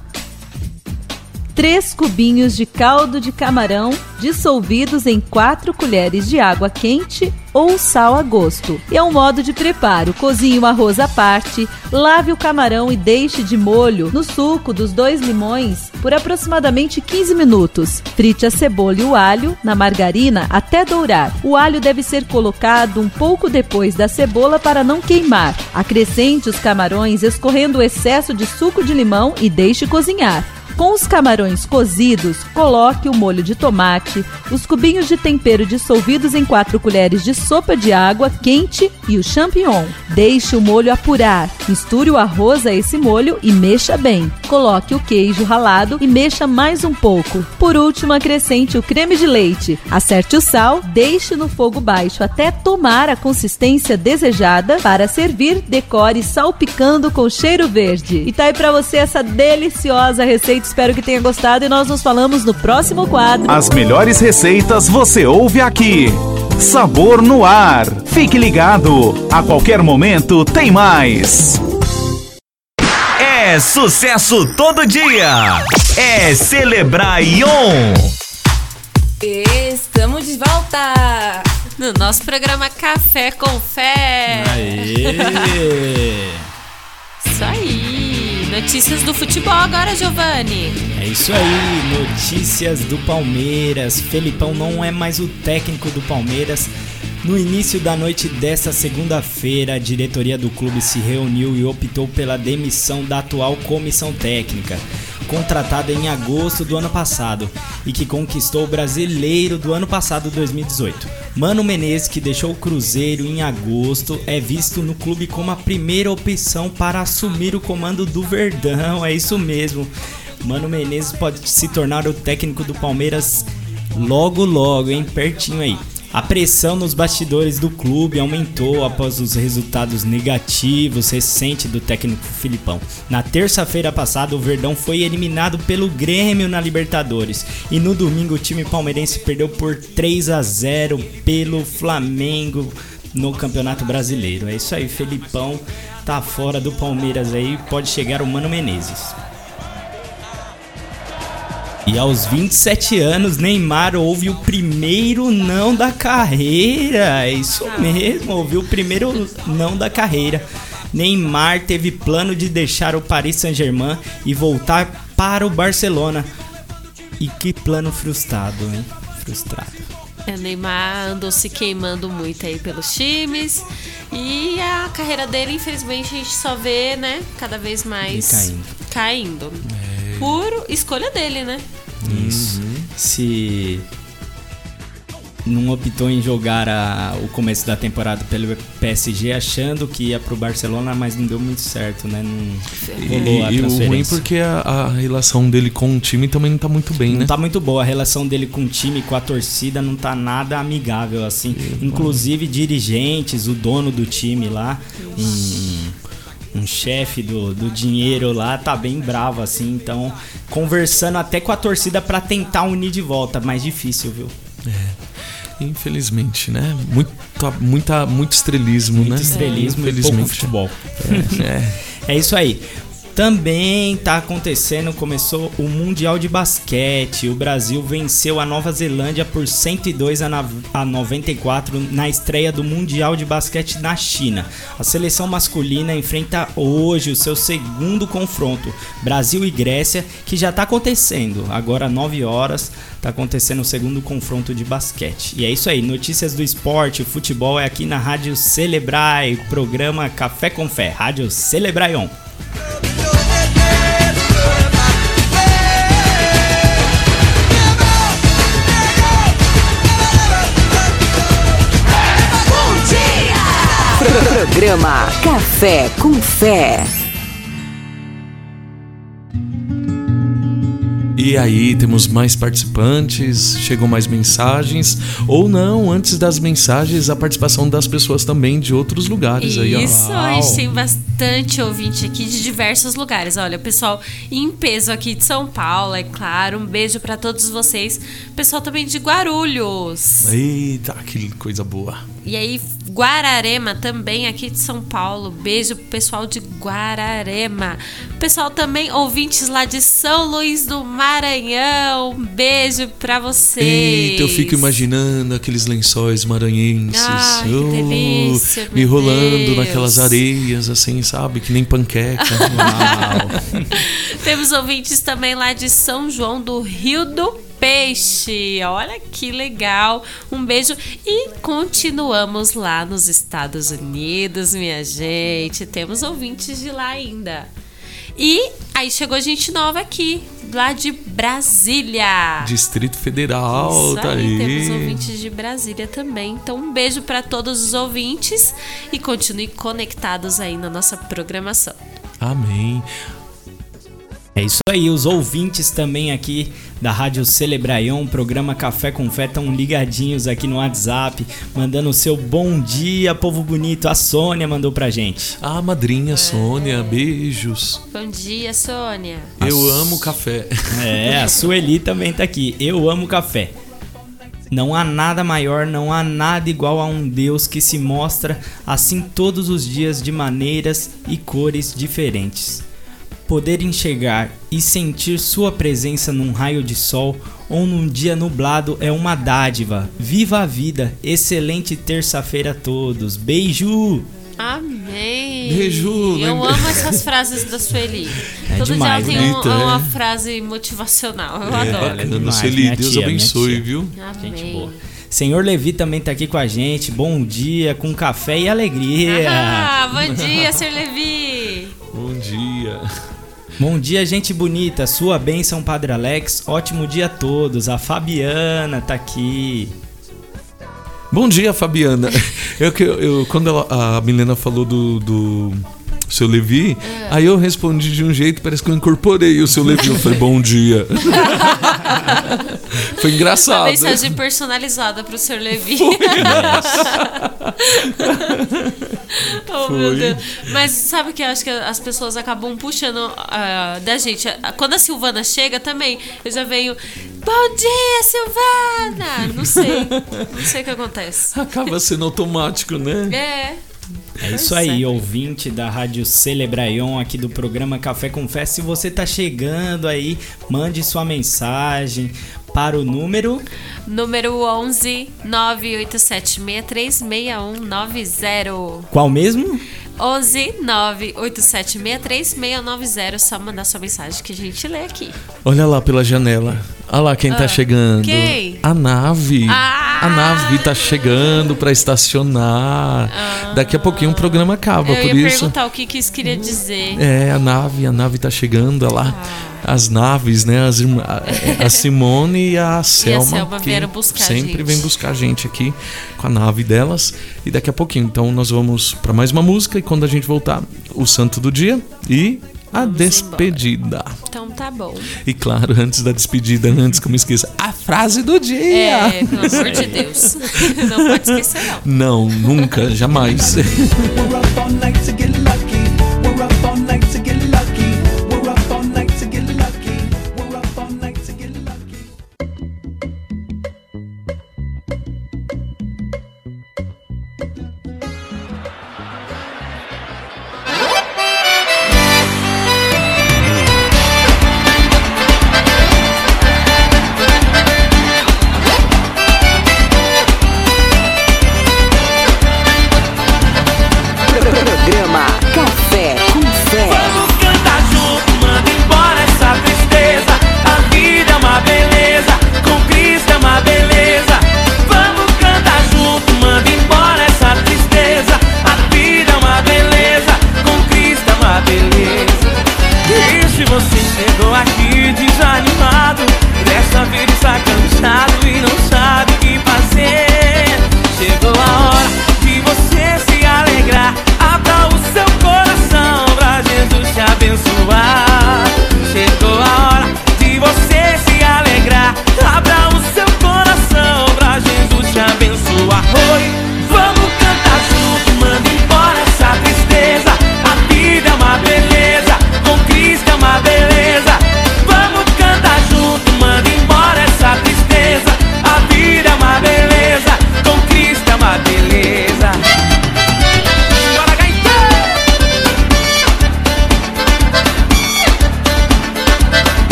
S27: três cubinhos de caldo de camarão dissolvidos em 4 colheres de água quente ou sal a gosto. E é um modo de preparo: cozinhe o arroz à parte, lave o camarão e deixe de molho no suco dos dois limões por aproximadamente 15 minutos. Frite a cebola e o alho na margarina até dourar. O alho deve ser colocado um pouco depois da cebola para não queimar. Acrescente os camarões escorrendo o excesso de suco de limão e deixe cozinhar. Com os camarões cozidos, coloque o molho de tomate, os cubinhos de tempero dissolvidos em 4 colheres de sopa de água quente e o champignon. Deixe o molho apurar. Misture o arroz a esse molho e mexa bem. Coloque o queijo ralado e mexa mais um pouco. Por último, acrescente o creme de leite. Acerte o sal, deixe no fogo baixo até tomar a consistência desejada. Para servir, decore salpicando com cheiro verde. E tá aí pra você essa deliciosa receita. Espero que tenha gostado e nós nos falamos no próximo quadro.
S17: As melhores receitas você ouve aqui. Sabor no Ar. Fique ligado. A qualquer momento tem mais.
S28: É sucesso todo dia. É Celebrar Ion.
S2: Estamos de volta no nosso programa Café com Fé.
S3: Aê!
S2: Isso aí. Notícias do futebol agora, Giovanni.
S3: É isso aí, notícias do Palmeiras. Felipão não é mais o técnico do Palmeiras. No início da noite desta segunda-feira, a diretoria do clube se reuniu e optou pela demissão da atual comissão técnica, contratada em agosto do ano passado e que conquistou o brasileiro do ano passado, 2018. Mano Menezes, que deixou o Cruzeiro em agosto, é visto no clube como a primeira opção para assumir o comando do Verdão. É isso mesmo. Mano Menezes pode se tornar o técnico do Palmeiras logo logo, hein? Pertinho aí. A pressão nos bastidores do clube aumentou após os resultados negativos recentes do técnico Filipão. Na terça-feira passada, o Verdão foi eliminado pelo Grêmio na Libertadores e no domingo o time palmeirense perdeu por 3 a 0 pelo Flamengo no Campeonato Brasileiro. É isso aí, Felipão tá fora do Palmeiras aí, pode chegar o Mano Menezes. E aos 27 anos, Neymar ouve o primeiro não da carreira. É isso mesmo, ouviu o primeiro não da carreira. Neymar teve plano de deixar o Paris Saint-Germain e voltar para o Barcelona. E que plano frustrado, hein? Frustrado.
S2: É, Neymar andou se queimando muito aí pelos times. E a carreira dele, infelizmente, a gente só vê, né, cada vez mais
S3: Decaindo.
S2: caindo. Por escolha dele, né?
S3: Isso. Se não optou em jogar a- o começo da temporada pelo PSG achando que ia pro Barcelona, mas não deu muito certo, né? Não rolou a
S1: E, e o ruim porque a, a relação dele com o time também não tá muito bem, né?
S3: Não tá muito boa. A relação dele com o time, com a torcida, não tá nada amigável, assim. Inclusive, dirigentes, o dono do time lá, um chefe do, do dinheiro lá, tá bem bravo, assim. Então, conversando até com a torcida pra tentar unir de volta. Mais difícil, viu?
S1: Infelizmente, né? Muita, muita, muito estrelismo, né?
S3: Muito estrelismo e pouco
S1: Infelizmente.
S3: futebol.
S1: É, é.
S3: É isso aí. Também tá acontecendo, começou o Mundial de Basquete. O Brasil venceu a Nova Zelândia por 102 a na- a 94 na estreia do Mundial de Basquete na China. A seleção masculina enfrenta hoje o seu segundo confronto, Brasil e Grécia, que já tá acontecendo. Agora 9 horas tá acontecendo o segundo confronto de basquete. E é isso aí, notícias do esporte, futebol é aqui na Rádio Celebrai, programa Café com Fé, Rádio Celebraion.
S8: Programa Café com Fé.
S1: E aí, temos mais participantes, chegam mais mensagens. Ou não, antes das mensagens, a participação das pessoas também de outros lugares aí, ó.
S2: Isso, a gente tem bastante ouvinte aqui de diversos lugares. Olha, o pessoal em peso aqui de São Paulo, é claro. Um beijo pra todos vocês. Pessoal também de Guarulhos.
S1: Eita, que coisa boa.
S2: E aí, Guararema também aqui de São Paulo. Beijo pro pessoal de Guararema. Pessoal também, ouvintes lá de São Luís do Maranhão. Beijo pra vocês.
S1: Eita, eu fico imaginando aqueles lençóis maranhenses.
S2: Ai, que
S1: Oh,
S2: delícia,
S1: me rolando
S2: Deus.
S1: naquelas areias, assim, sabe? Que nem panqueca.
S2: Temos ouvintes também lá de São João do Rio do Peixe. Olha que legal. Um beijo e continuamos lá nos Estados Unidos, minha gente. Temos ouvintes de lá ainda. E aí chegou gente nova aqui, lá de Brasília.
S1: Distrito Federal,
S2: Isso
S1: tá
S2: aí,
S1: aí.
S2: temos ouvintes de Brasília também. Então, um beijo para todos os ouvintes e continue conectados aí na nossa programação.
S1: Amém.
S3: É isso aí, os ouvintes também aqui da Rádio Celebraion, programa Café com Fé, estão ligadinhos aqui no WhatsApp, mandando o seu bom dia, povo bonito. A Sônia mandou pra gente.
S1: Ah, madrinha Sônia, beijos.
S2: Bom dia, Sônia.
S1: Eu amo café.
S3: É, a Sueli também tá aqui. Eu amo café. Não há nada maior, não há nada igual a um Deus que se mostra assim todos os dias de maneiras e cores diferentes. Poder enxergar e sentir sua presença num raio de sol ou num dia nublado é uma dádiva. Viva a vida! Excelente terça-feira a todos. Beijo!
S2: Amém.
S1: Beijo,
S2: Eu
S1: lembra-
S2: amo essas frases da Sueli.
S3: É
S2: Todo
S3: demais,
S2: dia ela tem
S1: né?
S2: um- uma
S1: é.
S2: frase motivacional. Eu
S1: É,
S2: adoro.
S1: bacana,
S3: demais,
S1: Sueli,
S3: minha
S1: Deus
S3: tia,
S1: abençoe, viu?
S2: Amém.
S3: Gente boa. Senhor Levi também tá aqui com a gente. Bom dia, com café e alegria.
S2: Ah, bom dia, Sr. Levi.
S1: Bom dia.
S3: Bom dia, gente bonita. Sua bênção, Padre Alex. Ótimo dia a todos. A Fabiana tá aqui.
S1: Bom dia, Fabiana. Eu, que- eu, quando ela- a Milena falou do, do seu Levi,
S2: É.
S1: aí eu respondi de um jeito, parece que eu incorporei o seu Levi. Eu falei, bom dia. Foi
S2: Uma
S1: engraçado.
S2: mensagem personalizada pro Sr. Levi. oh, meu
S1: Foi.
S2: Deus. Mas sabe o que eu acho que as pessoas acabam puxando ah, da gente? Quando a Silvana chega também, eu já venho. Bom dia, Silvana! Não sei. Não sei o que acontece.
S1: Acaba sendo automático, né?
S2: É.
S3: É isso aí, ouvinte da Rádio Celebraion aqui do programa Café com Fé. Se você tá chegando aí, mande sua mensagem para o número
S2: Número 11 987636190.
S3: qual mesmo?
S2: 11 987636190. Só mandar sua mensagem que a gente lê aqui.
S1: Olha lá pela janela. Olha lá quem tá
S2: Ah,
S1: chegando.
S2: quem?
S1: A nave.
S2: Ah!
S1: A nave tá chegando pra estacionar. Daqui a pouquinho o programa acaba,
S2: Eu
S1: por
S2: ia
S1: isso.
S2: perguntar o que, que isso queria dizer.
S1: É, a nave, a nave tá chegando, olha lá.
S29: as naves, né? As a, a Simone e a Selma.
S2: Selma
S29: que
S2: vieram buscar a
S29: Sempre
S2: gente.
S29: vem buscar a gente aqui com a nave delas. E daqui a pouquinho, então, nós vamos para mais uma música. E quando a gente voltar, o santo do dia e a despedida.
S2: Então tá bom.
S29: E claro, antes da despedida, antes que eu me esqueça, a frase do dia.
S2: É, pelo amor de Deus. Não pode esquecer, não.
S29: Não, nunca, jamais.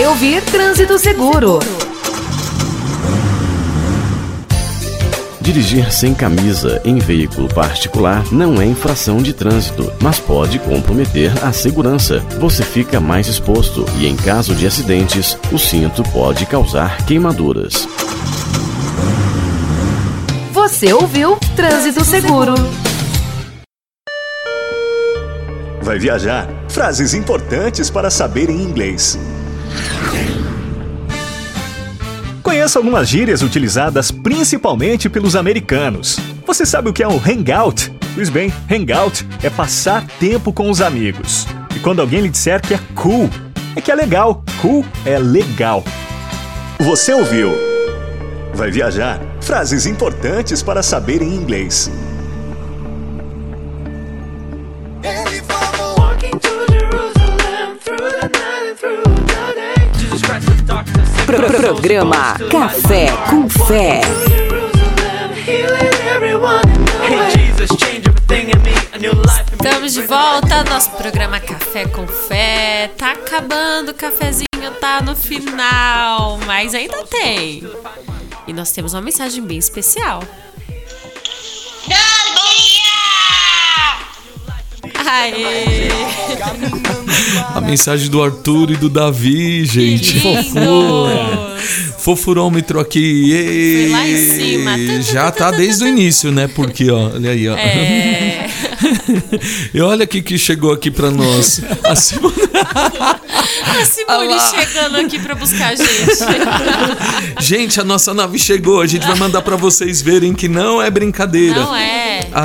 S30: Vai
S19: ouvir Trânsito Seguro.
S20: Dirigir sem camisa em veículo particular não é infração de trânsito, mas pode comprometer a segurança. Você fica mais exposto e, em caso de acidentes, o cinto pode causar queimaduras.
S19: Você ouviu Trânsito Seguro.
S31: Vai viajar? Frases importantes para saber em inglês. Conheça algumas gírias utilizadas principalmente pelos americanos. Você sabe o que é um hangout? Pois bem, hangout é passar tempo com os amigos. E quando alguém lhe disser que é cool, é que é legal. Cool é legal. Você ouviu? Vai viajar? Frases importantes para saber em inglês.
S8: Pro- programa Café com Fé.
S2: Estamos de volta, nosso programa Café com Fé. Tá acabando, o cafezinho tá no final, mas ainda tem. E nós temos uma mensagem bem especial.
S1: A mensagem do Arthur e do Davi, gente. Fofura. Fofurômetro aqui.
S2: Cima.
S1: Já tá desde o início, né? Porque, ó, olha aí, ó.
S2: É.
S1: e olha aqui que chegou aqui pra nós. A Simone,
S2: A Simone chegando aqui pra buscar a gente.
S1: gente, a nossa nave chegou. A gente vai mandar pra vocês verem que não é brincadeira.
S2: Não é.
S1: A,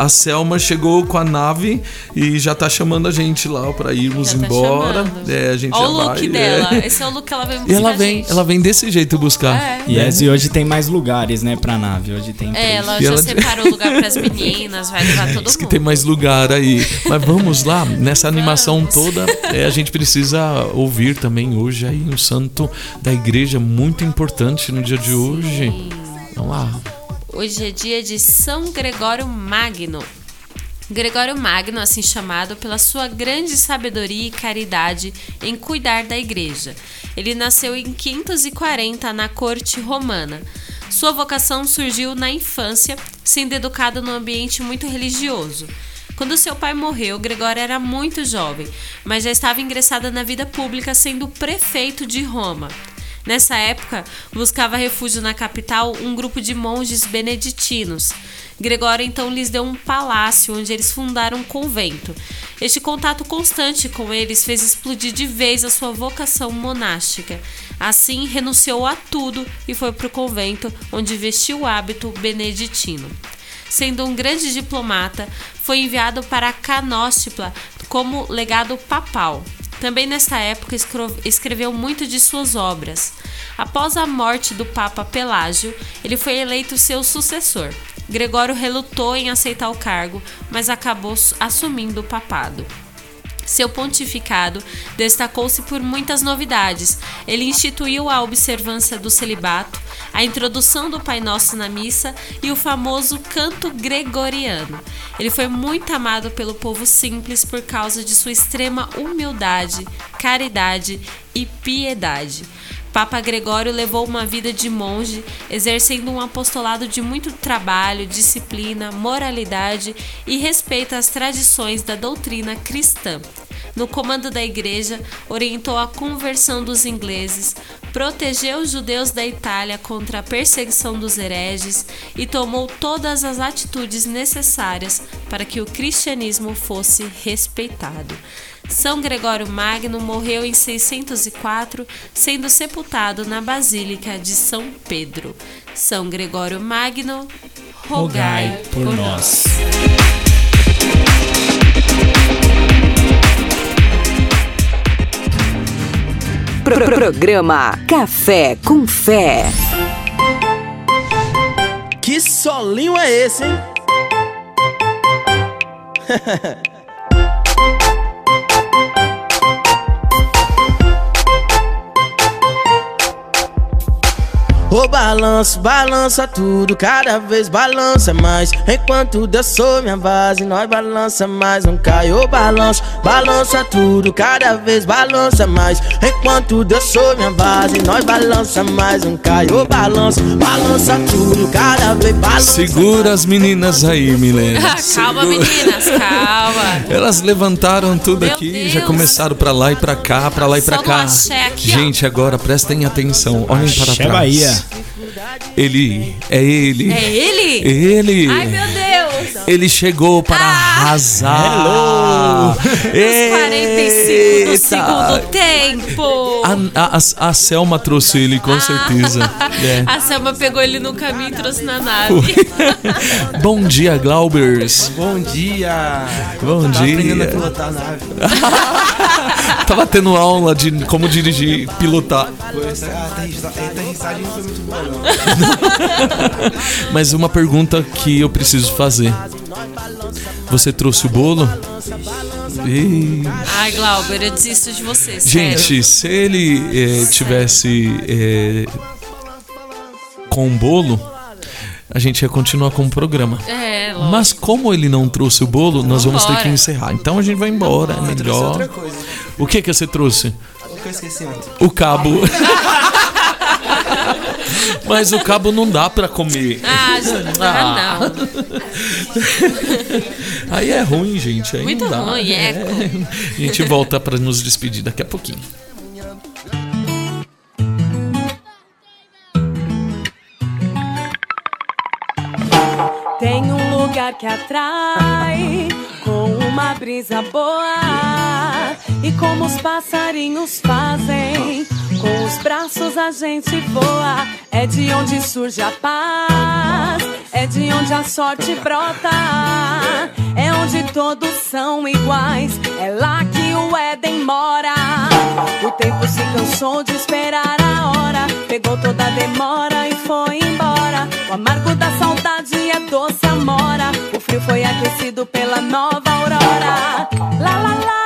S1: a, a, Selma chegou com a nave e já tá chamando a gente lá pra irmos
S2: Já tá
S1: embora.
S2: chamando.
S1: É, a gente
S2: Olha
S1: já
S2: o look
S1: vai.
S2: dela.
S1: é.
S2: Esse é o look que ela
S1: E
S2: buscar
S1: ela
S2: a
S1: vem,
S2: gente.
S1: ela vem desse jeito buscar.
S2: É.
S3: Yes, e hoje tem mais lugares, né, pra nave. Hoje tem
S2: É,
S3: três.
S2: ela
S1: E
S2: já
S1: ela-
S2: separou lugar pras meninas, vai levar todo
S1: Diz que tem mais lugar aí. Mas vamos lá, nessa animação toda, é, a gente precisa ouvir também hoje aí um santo da igreja muito importante no dia de hoje. Vamos lá.
S2: Hoje é dia de São Gregório Magno. Gregório Magno, assim chamado pela sua grande sabedoria e caridade em cuidar da igreja. Ele nasceu em 540 na corte romana. Sua vocação surgiu na infância, sendo educado num ambiente muito religioso. Quando seu pai morreu, Gregório era muito jovem, mas já estava ingressado na vida pública sendo prefeito de Roma. Nessa época, buscava refúgio na capital um grupo de monges beneditinos. Gregório então lhes deu um palácio onde eles fundaram um convento. Este contato constante com eles fez explodir de vez a sua vocação monástica. Assim, renunciou a tudo e foi para o convento, onde vestiu o hábito beneditino. Sendo um grande diplomata, foi enviado para Canóstipla como legado papal. Também nesta época escreveu muito de suas obras. Após a morte do Papa Pelágio, ele foi eleito seu sucessor. Gregório relutou em aceitar o cargo, mas acabou su- assumindo o papado. Seu pontificado destacou-se por muitas novidades. Ele instituiu a observância do celibato, a introdução do Pai Nosso na missa e o famoso canto gregoriano. Ele foi muito amado pelo povo simples por causa de sua extrema humildade, caridade e piedade. Papa Gregório levou uma vida de monge, exercendo um apostolado de muito trabalho, disciplina, moralidade e respeito às tradições da doutrina cristã. No comando da igreja, orientou a conversão dos ingleses, protegeu os judeus da Itália contra a perseguição dos hereges e tomou todas as atitudes necessárias para que o cristianismo fosse respeitado. São Gregório Magno morreu em 604, sendo sepultado na Basílica de São Pedro. São Gregório Magno, rogai,
S3: por nós.
S8: Pro- Programa Café com Fé.
S32: Que solinho é esse, hein? Ô balanço, balança tudo, cada vez balança mais. Enquanto sou minha base, nós balança mais, não cai. Ô balanço, balança tudo, cada vez balança mais. Enquanto sou minha base, nós balança mais, não cai. Ô balanço, balança tudo, cada vez balança.
S1: Segura as meninas aí, Milena.
S2: calma,
S1: Segura.
S2: meninas, calma.
S1: Elas levantaram tudo
S2: Meu
S1: aqui, já
S2: Deus.
S1: começaram pra lá e pra cá, pra lá e pra
S2: Só
S1: cá.
S2: axé aqui.
S1: Gente, agora prestem atenção, olhem para
S3: Axé
S1: trás.
S3: Bahia.
S1: Ele, é ele.
S2: É ele?
S1: Ele.
S2: Ai, meu Deus!
S1: Ele chegou para arrasar.
S3: Hello!
S2: Os 45 do segundo tempo.
S1: A, a, a, Selma trouxe ele, com certeza. É.
S2: A Selma pegou ele no caminho e trouxe na nave.
S1: Bom dia, Glaubers.
S32: Bom dia!
S1: Bom
S32: Tava aprendendo a
S1: dia.
S32: pilotar a nave.
S1: Tava tendo aula de como dirigir, pilotar.
S32: Pô, essa aterrissa- aterrissagem não foi muito boa, não.
S1: Mas uma pergunta que eu preciso fazer. Você trouxe o bolo? Ih.
S2: Ai, Glauber, eu desisto de você. sério.
S1: Gente, se ele eh, tivesse eh, com um bolo, a gente ia continuar com o programa.
S2: É, lógico.
S1: Mas como ele não trouxe o bolo, nós vamos ter
S2: Vambora.
S1: que encerrar. Então a gente vai embora, é melhor. O que que você trouxe?
S32: O que eu esqueci ontem?
S1: O cabo. Mas o cabo não dá pra comer.
S2: Ah, gente, ah, não.
S1: Aí é ruim, gente. Aí
S2: Muito
S1: não dá.
S2: ruim,
S1: É.
S2: eco.
S1: A gente volta pra nos despedir daqui a pouquinho.
S33: Tem um lugar que atrai com uma brisa boa. E como os passarinhos fazem, com os braços a gente voa. É de onde surge a paz, é de onde a sorte brota. É onde todos são iguais, é lá que o Éden mora. O tempo se cansou de esperar a hora, pegou toda a demora e foi embora. O amargo da saudade é doce amora. O frio foi aquecido pela nova aurora. Lá lá lá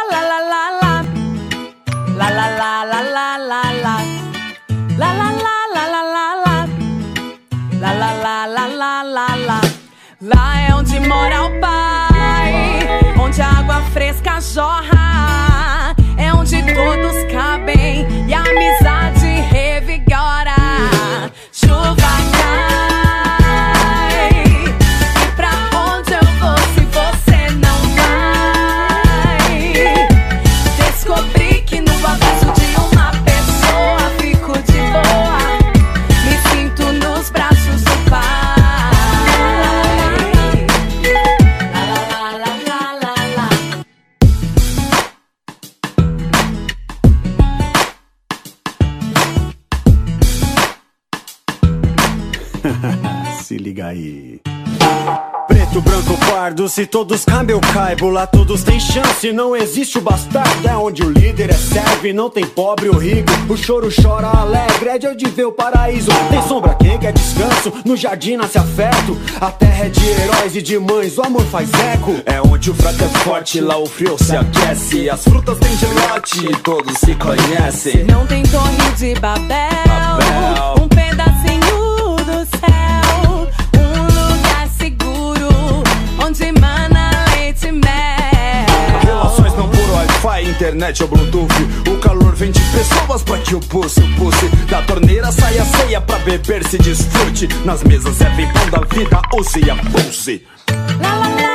S33: saw
S34: how liga aí. Preto, branco, pardo, se todos cabem eu caibo. Lá todos têm chance, não existe o bastardo. É onde o líder é serve, não tem pobre ou rico. O choro chora alegre, é de onde vê o paraíso. Tem sombra quem quer descanso, no jardim nasce afeto. A terra é de heróis e de mães, o amor faz eco.
S35: É onde o fraco é forte, lá o frio se aquece. As frutas têm gelote, todos se conhecem.
S33: Não tem torre de Babel, um
S35: Wi-Fi, internet ou Bluetooth. O calor vem de pessoas pra que o pulse, o pulse. Da torneira sai a ceia pra beber se desfrute. Nas mesas é bem pão da vida, use e pulse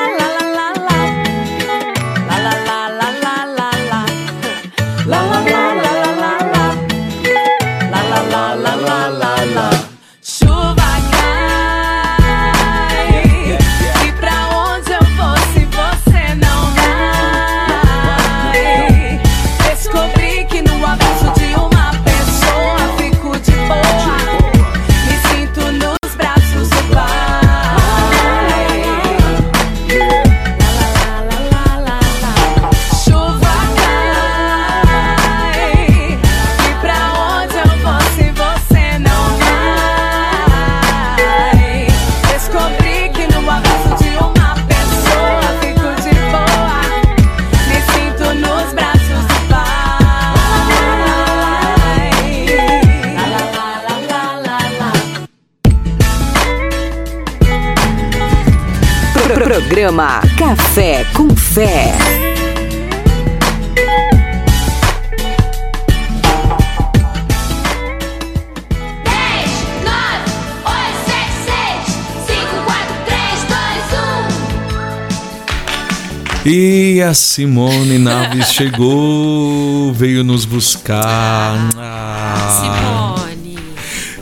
S8: Café com Fé.
S1: E a Simone Naves chegou, veio nos buscar. Ah.
S2: Simone.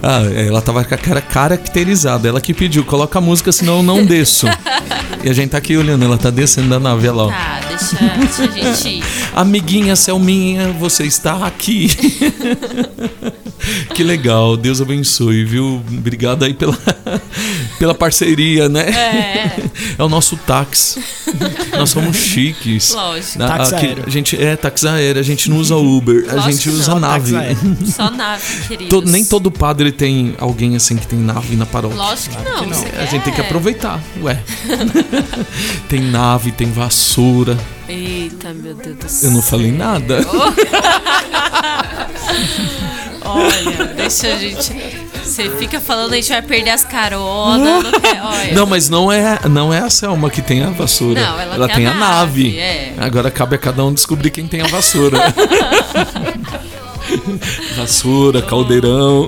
S1: Ah, ela tava com a cara caracterizada. Ela que pediu, coloca a música, senão eu não desço. e a gente tá aqui olhando, ela tá descendo da nave, olha lá. ó.
S2: Tá, deixa, deixa a gente ir.
S1: Amiguinha Selminha, você está aqui. que legal, Deus abençoe, viu? Obrigado aí pela, pela parceria, né?
S2: É.
S1: É o nosso táxi. Nós somos chiques.
S2: Lógico.
S1: Na-
S3: Táxi
S1: aqui,
S3: aéreo.
S1: a gente é táxi aéreo, a gente não usa Uber, a
S2: Lógico
S1: gente
S2: que
S1: usa
S2: não.
S1: nave.
S2: Só nave, queridos.
S1: To- nem todo padre tem alguém assim que tem nave na paróquia.
S2: Lógico que não. você
S1: A gente tem que aproveitar, ué. tem nave, tem vassoura.
S2: Eita, meu Deus do céu.
S1: Eu não falei nada.
S2: Olha, deixa a gente. Você fica falando, a gente vai perder as caronas. Não, quer-.
S1: Não, mas não é, não é a Selma que tem a vassoura.
S2: Não, ela tem
S1: tem
S2: a
S1: a nave.
S2: nave, é.
S1: Agora cabe a cada um descobrir quem tem a vassoura. Vassoura, caldeirão.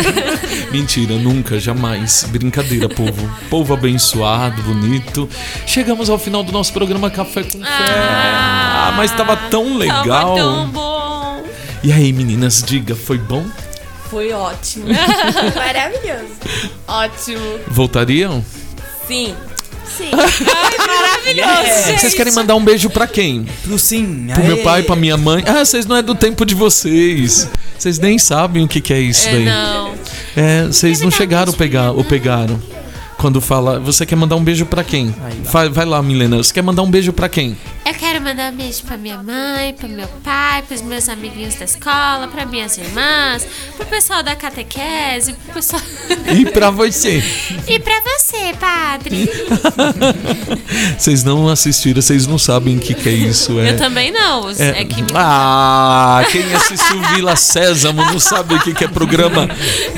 S1: Mentira, nunca, jamais. Brincadeira, povo. Povo abençoado, bonito. Chegamos ao final do nosso programa Café com Fé. Ah, mas tava tão legal.
S2: Tava tão bom.
S1: E aí, meninas, diga, foi bom?
S36: Foi ótimo. Maravilhoso. Ótimo.
S1: Voltariam?
S36: Sim. Sim.
S2: Ai, maravilhoso, gente.
S1: Vocês querem mandar um beijo pra quem?
S3: Pro sim.
S1: Pro meu pai, pra minha mãe. Ah, vocês não é do tempo de vocês. Vocês nem sabem o que, que é isso
S2: É,
S1: daí.
S2: não.
S1: É, vocês não chegaram a pegar, ou pegaram. Quando fala, você quer mandar um beijo pra quem? Vai, vai lá, Milena. Você quer mandar um beijo pra quem?
S2: Eu quero mandar um beijo pra minha mãe, pro meu pai, pros meus amiguinhos da escola, pra minhas irmãs, pro pessoal da catequese, pro pessoal.
S1: E pra você?
S2: e pra você, padre.
S1: Vocês não assistiram, vocês não sabem o que, que é isso. É,
S2: Eu também não. É, que.
S1: Ah, quem assistiu Vila Sésamo não sabe o que, que é programa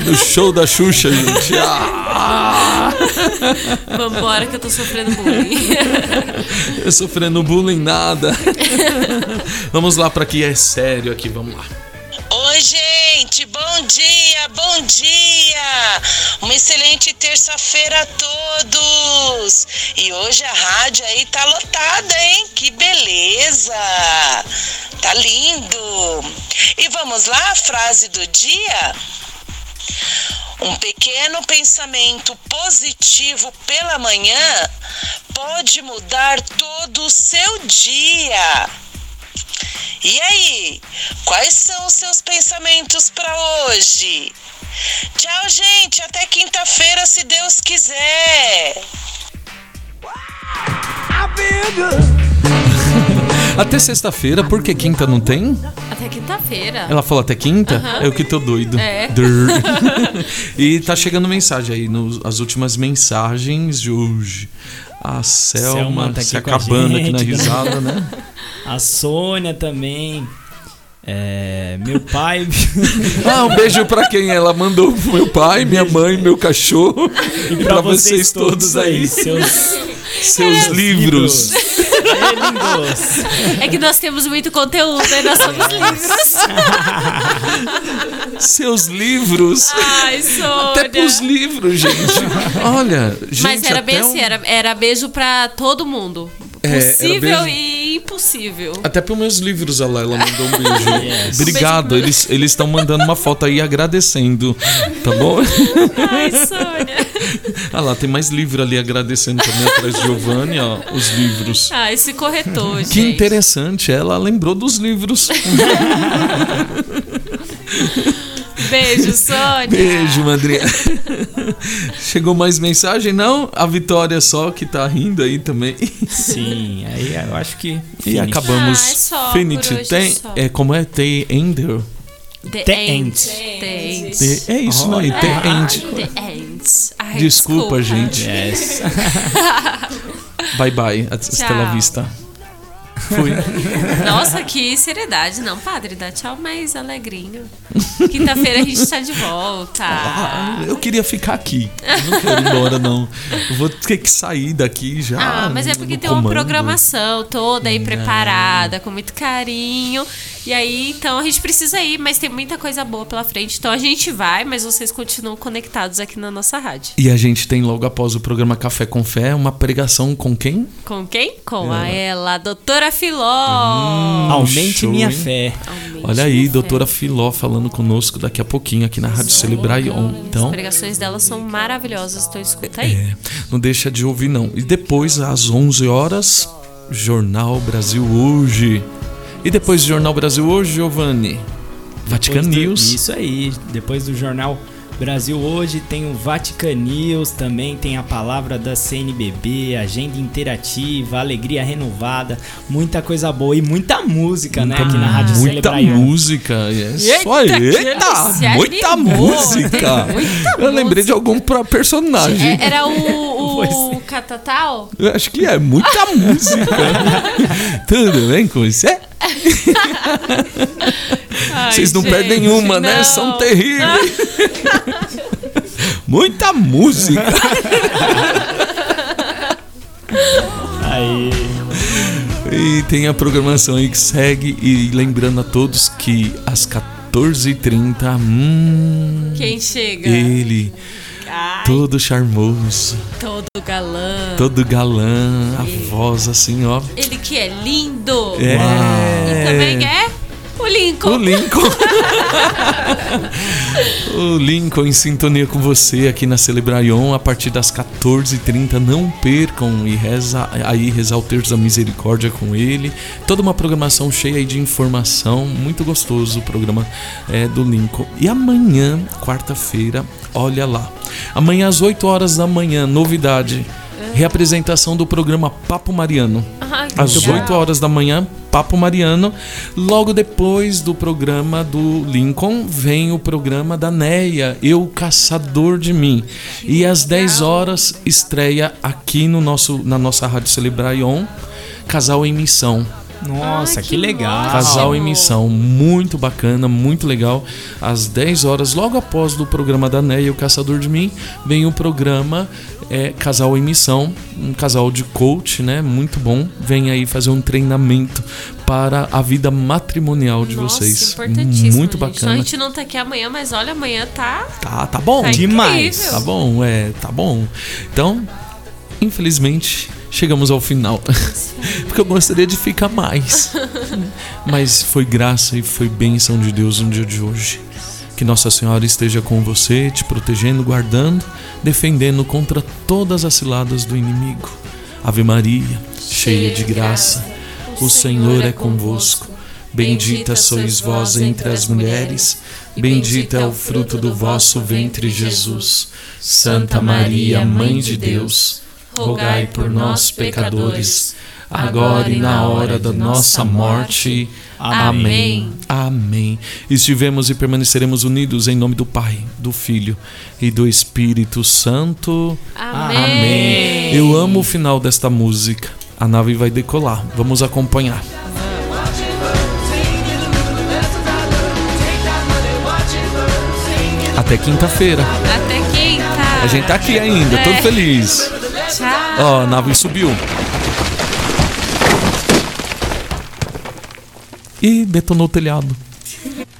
S1: do show da Xuxa, gente. Ah,
S2: Vambora que eu tô sofrendo bullying.
S1: eu sofrendo bullying nada. Vamos lá pra que é sério aqui, vamos lá.
S24: Oi, gente, bom dia, bom dia! Uma excelente terça-feira a todos! E hoje a rádio aí tá lotada, hein? Que beleza! Tá lindo! E vamos lá, a frase do dia? Um pequeno pensamento positivo pela manhã pode mudar todo o seu dia. E aí, quais são os seus pensamentos para hoje? Tchau, gente. Até quinta-feira, se Deus quiser.
S1: Até sexta-feira, porque quinta não tem?
S2: Até quinta-feira.
S1: Ela falou até quinta?
S2: Aham.
S1: Eu que tô doido.
S2: É.
S1: E tá chegando mensagem aí, nos, as últimas mensagens de hoje. A Selma,
S3: Selma tá
S1: se acabando aqui na risada, né?
S3: A Sônia também. É, meu pai.
S1: Ah, um beijo pra quem? Ela mandou pro meu pai, minha mãe, meu cachorro. E pra, vocês, todos aí.
S3: Seus,
S1: seus livros.
S2: É que nós temos muito conteúdo, né? Nós somos livros.
S1: Seus livros.
S2: Ai, Sônia.
S1: Até pros livros, gente. Olha, gente.
S2: Mas era bem assim,
S1: um-
S2: era, era beijo pra todo mundo.
S1: É,
S2: Possível e impossível.
S1: Até para meus livros, ela, ela mandou um beijo.
S2: Yes.
S1: Obrigado, eles eles estão mandando uma foto aí agradecendo, tá bom?
S2: Ai, Sônia.
S1: Ah lá, tem mais livro ali agradecendo também atrás de Giovanni, ó, os livros.
S2: Ah, esse corretor,
S1: Que
S2: gente.
S1: interessante, ela lembrou dos livros.
S2: Beijo, Sônia.
S1: Beijo, Madrinha. Chegou mais mensagem? Não? A Vitória só que tá rindo aí também.
S3: Sim, aí eu acho que.
S1: E
S3: finish.
S1: acabamos.
S2: Ah, é só
S1: Finity. Tem,
S2: só.
S1: é, como é? The Ender?
S2: The,
S3: The
S2: End.
S3: End.
S2: The End.
S1: The- é isso, não é? The
S2: Ah,
S1: End.
S2: The End. Ai,
S1: Desculpa, gente.
S3: Yes.
S1: Bye bye. Hasta la
S2: Tchau.
S1: vista. Fui.
S2: Nossa, que seriedade. Não, padre, dá tchau mais alegrinho. Quinta-feira a gente tá de volta.
S1: Ah, eu queria ficar aqui. Eu não quero ir embora, não. Eu vou ter que sair daqui já.
S2: Ah, mas é porque tem uma
S1: comando.
S2: programação toda aí preparada, com muito carinho. E aí, então a gente precisa ir, mas tem muita coisa boa pela frente. Então a gente vai, mas vocês continuam conectados aqui na nossa rádio.
S1: E a gente tem logo após o programa Café com Fé uma pregação com quem?
S2: Com quem? Com a ela, a doutora Filó.
S3: Aumente
S1: show,
S3: minha
S1: hein?
S3: fé.
S1: Olha aí, doutora Filó falando conosco daqui a pouquinho aqui na Rádio Celebrar On.
S2: As
S1: Então,
S2: pregações dela são maravilhosas, então escuta aí.
S1: é, não deixa de ouvir não. E depois às 11 horas, Jornal Brasil Hoje. E depois do Jornal Brasil Hoje, Giovanni? Vatican
S3: Depois do-
S1: News.
S3: Isso aí. Depois do jornal Brasil hoje tem o Vatican News, também tem a palavra da CNBB, agenda interativa, alegria renovada, muita coisa boa e muita música, né? Aqui na Rádio
S1: Muita música, yes.
S3: Eita,
S1: Olha, eita, muita
S2: animou.
S1: música.
S2: Muita
S1: Eu lembrei de algum personagem.
S2: É, era o, o Catatal?
S1: Eu acho que é muita música. Tudo bem com você?
S2: Ai,
S1: Vocês não
S2: gente,
S1: perdem uma, né?
S2: não.
S1: São terríveis. Muita música.
S3: Aí.
S1: E tem a programação aí que segue. E lembrando a todos que às 14h30. Hum,
S2: Quem chega?
S1: ele,
S2: Ai,
S1: todo charmoso,
S2: todo galã.
S1: todo galã, a voz assim, ó.
S2: Ele que é lindo.
S1: É.
S2: E também é o Lincoln.
S1: O Lincoln. o Lincoln em sintonia com você aqui na Celebraion a partir das 14h30. Não percam e reza aí rezar o terço da misericórdia com ele. Toda uma programação cheia de informação. Muito gostoso o programa é, do Lincoln. E amanhã, quarta-feira, olha lá. Amanhã às 8 horas da manhã, novidade. Reapresentação do programa Papo Mariano.
S2: Que
S1: Às
S2: legal.
S1: 8 horas da manhã, Papo Mariano. Logo depois do programa do Lincoln, vem o programa da Neia, Eu Caçador de Mim. E às 10 horas estreia aqui no nosso, na nossa Rádio Celebraion, Casal em Missão.
S3: Nossa, que, legal.
S1: Casal em Missão, muito bacana, muito legal. Às 10 horas, logo após do programa da Neia, o Caçador de Mim, vem o programa é, Casal em Missão, um casal de coach, né? Muito bom. Vem aí fazer um treinamento para a vida matrimonial de
S2: Nossa,
S1: vocês.
S2: importantíssimo.
S1: Muito
S2: gente.
S1: bacana.
S2: A gente não tá aqui amanhã, mas olha, amanhã tá.
S1: Tá, tá bom.
S2: Tá
S1: Demais.
S2: incrível.
S1: Tá bom, é, tá bom. Então, infelizmente, chegamos ao final. Porque eu gostaria de ficar mais. Mas foi graça e foi bênção de Deus no dia de hoje. Que Nossa Senhora esteja com você, te protegendo, guardando, defendendo contra todas as ciladas do inimigo. Ave Maria, cheia de graça, o Senhor é convosco. Bendita sois vós entre as mulheres, bendito é o fruto do vosso ventre, Jesus. Santa Maria, Mãe de Deus, rogai por nós, pecadores, agora e na hora da nossa morte. Amém. Amém. Estivemos e permaneceremos unidos em nome do Pai, do Filho e do Espírito Santo.
S2: Amém.
S1: Eu amo o final desta música. A nave vai decolar. Vamos acompanhar. Até quinta-feira.
S2: Até quinta.
S1: A gente tá aqui ainda, todo
S2: É.
S1: feliz.
S2: Tchau.
S1: Ó, a nave subiu. E detonou o telhado.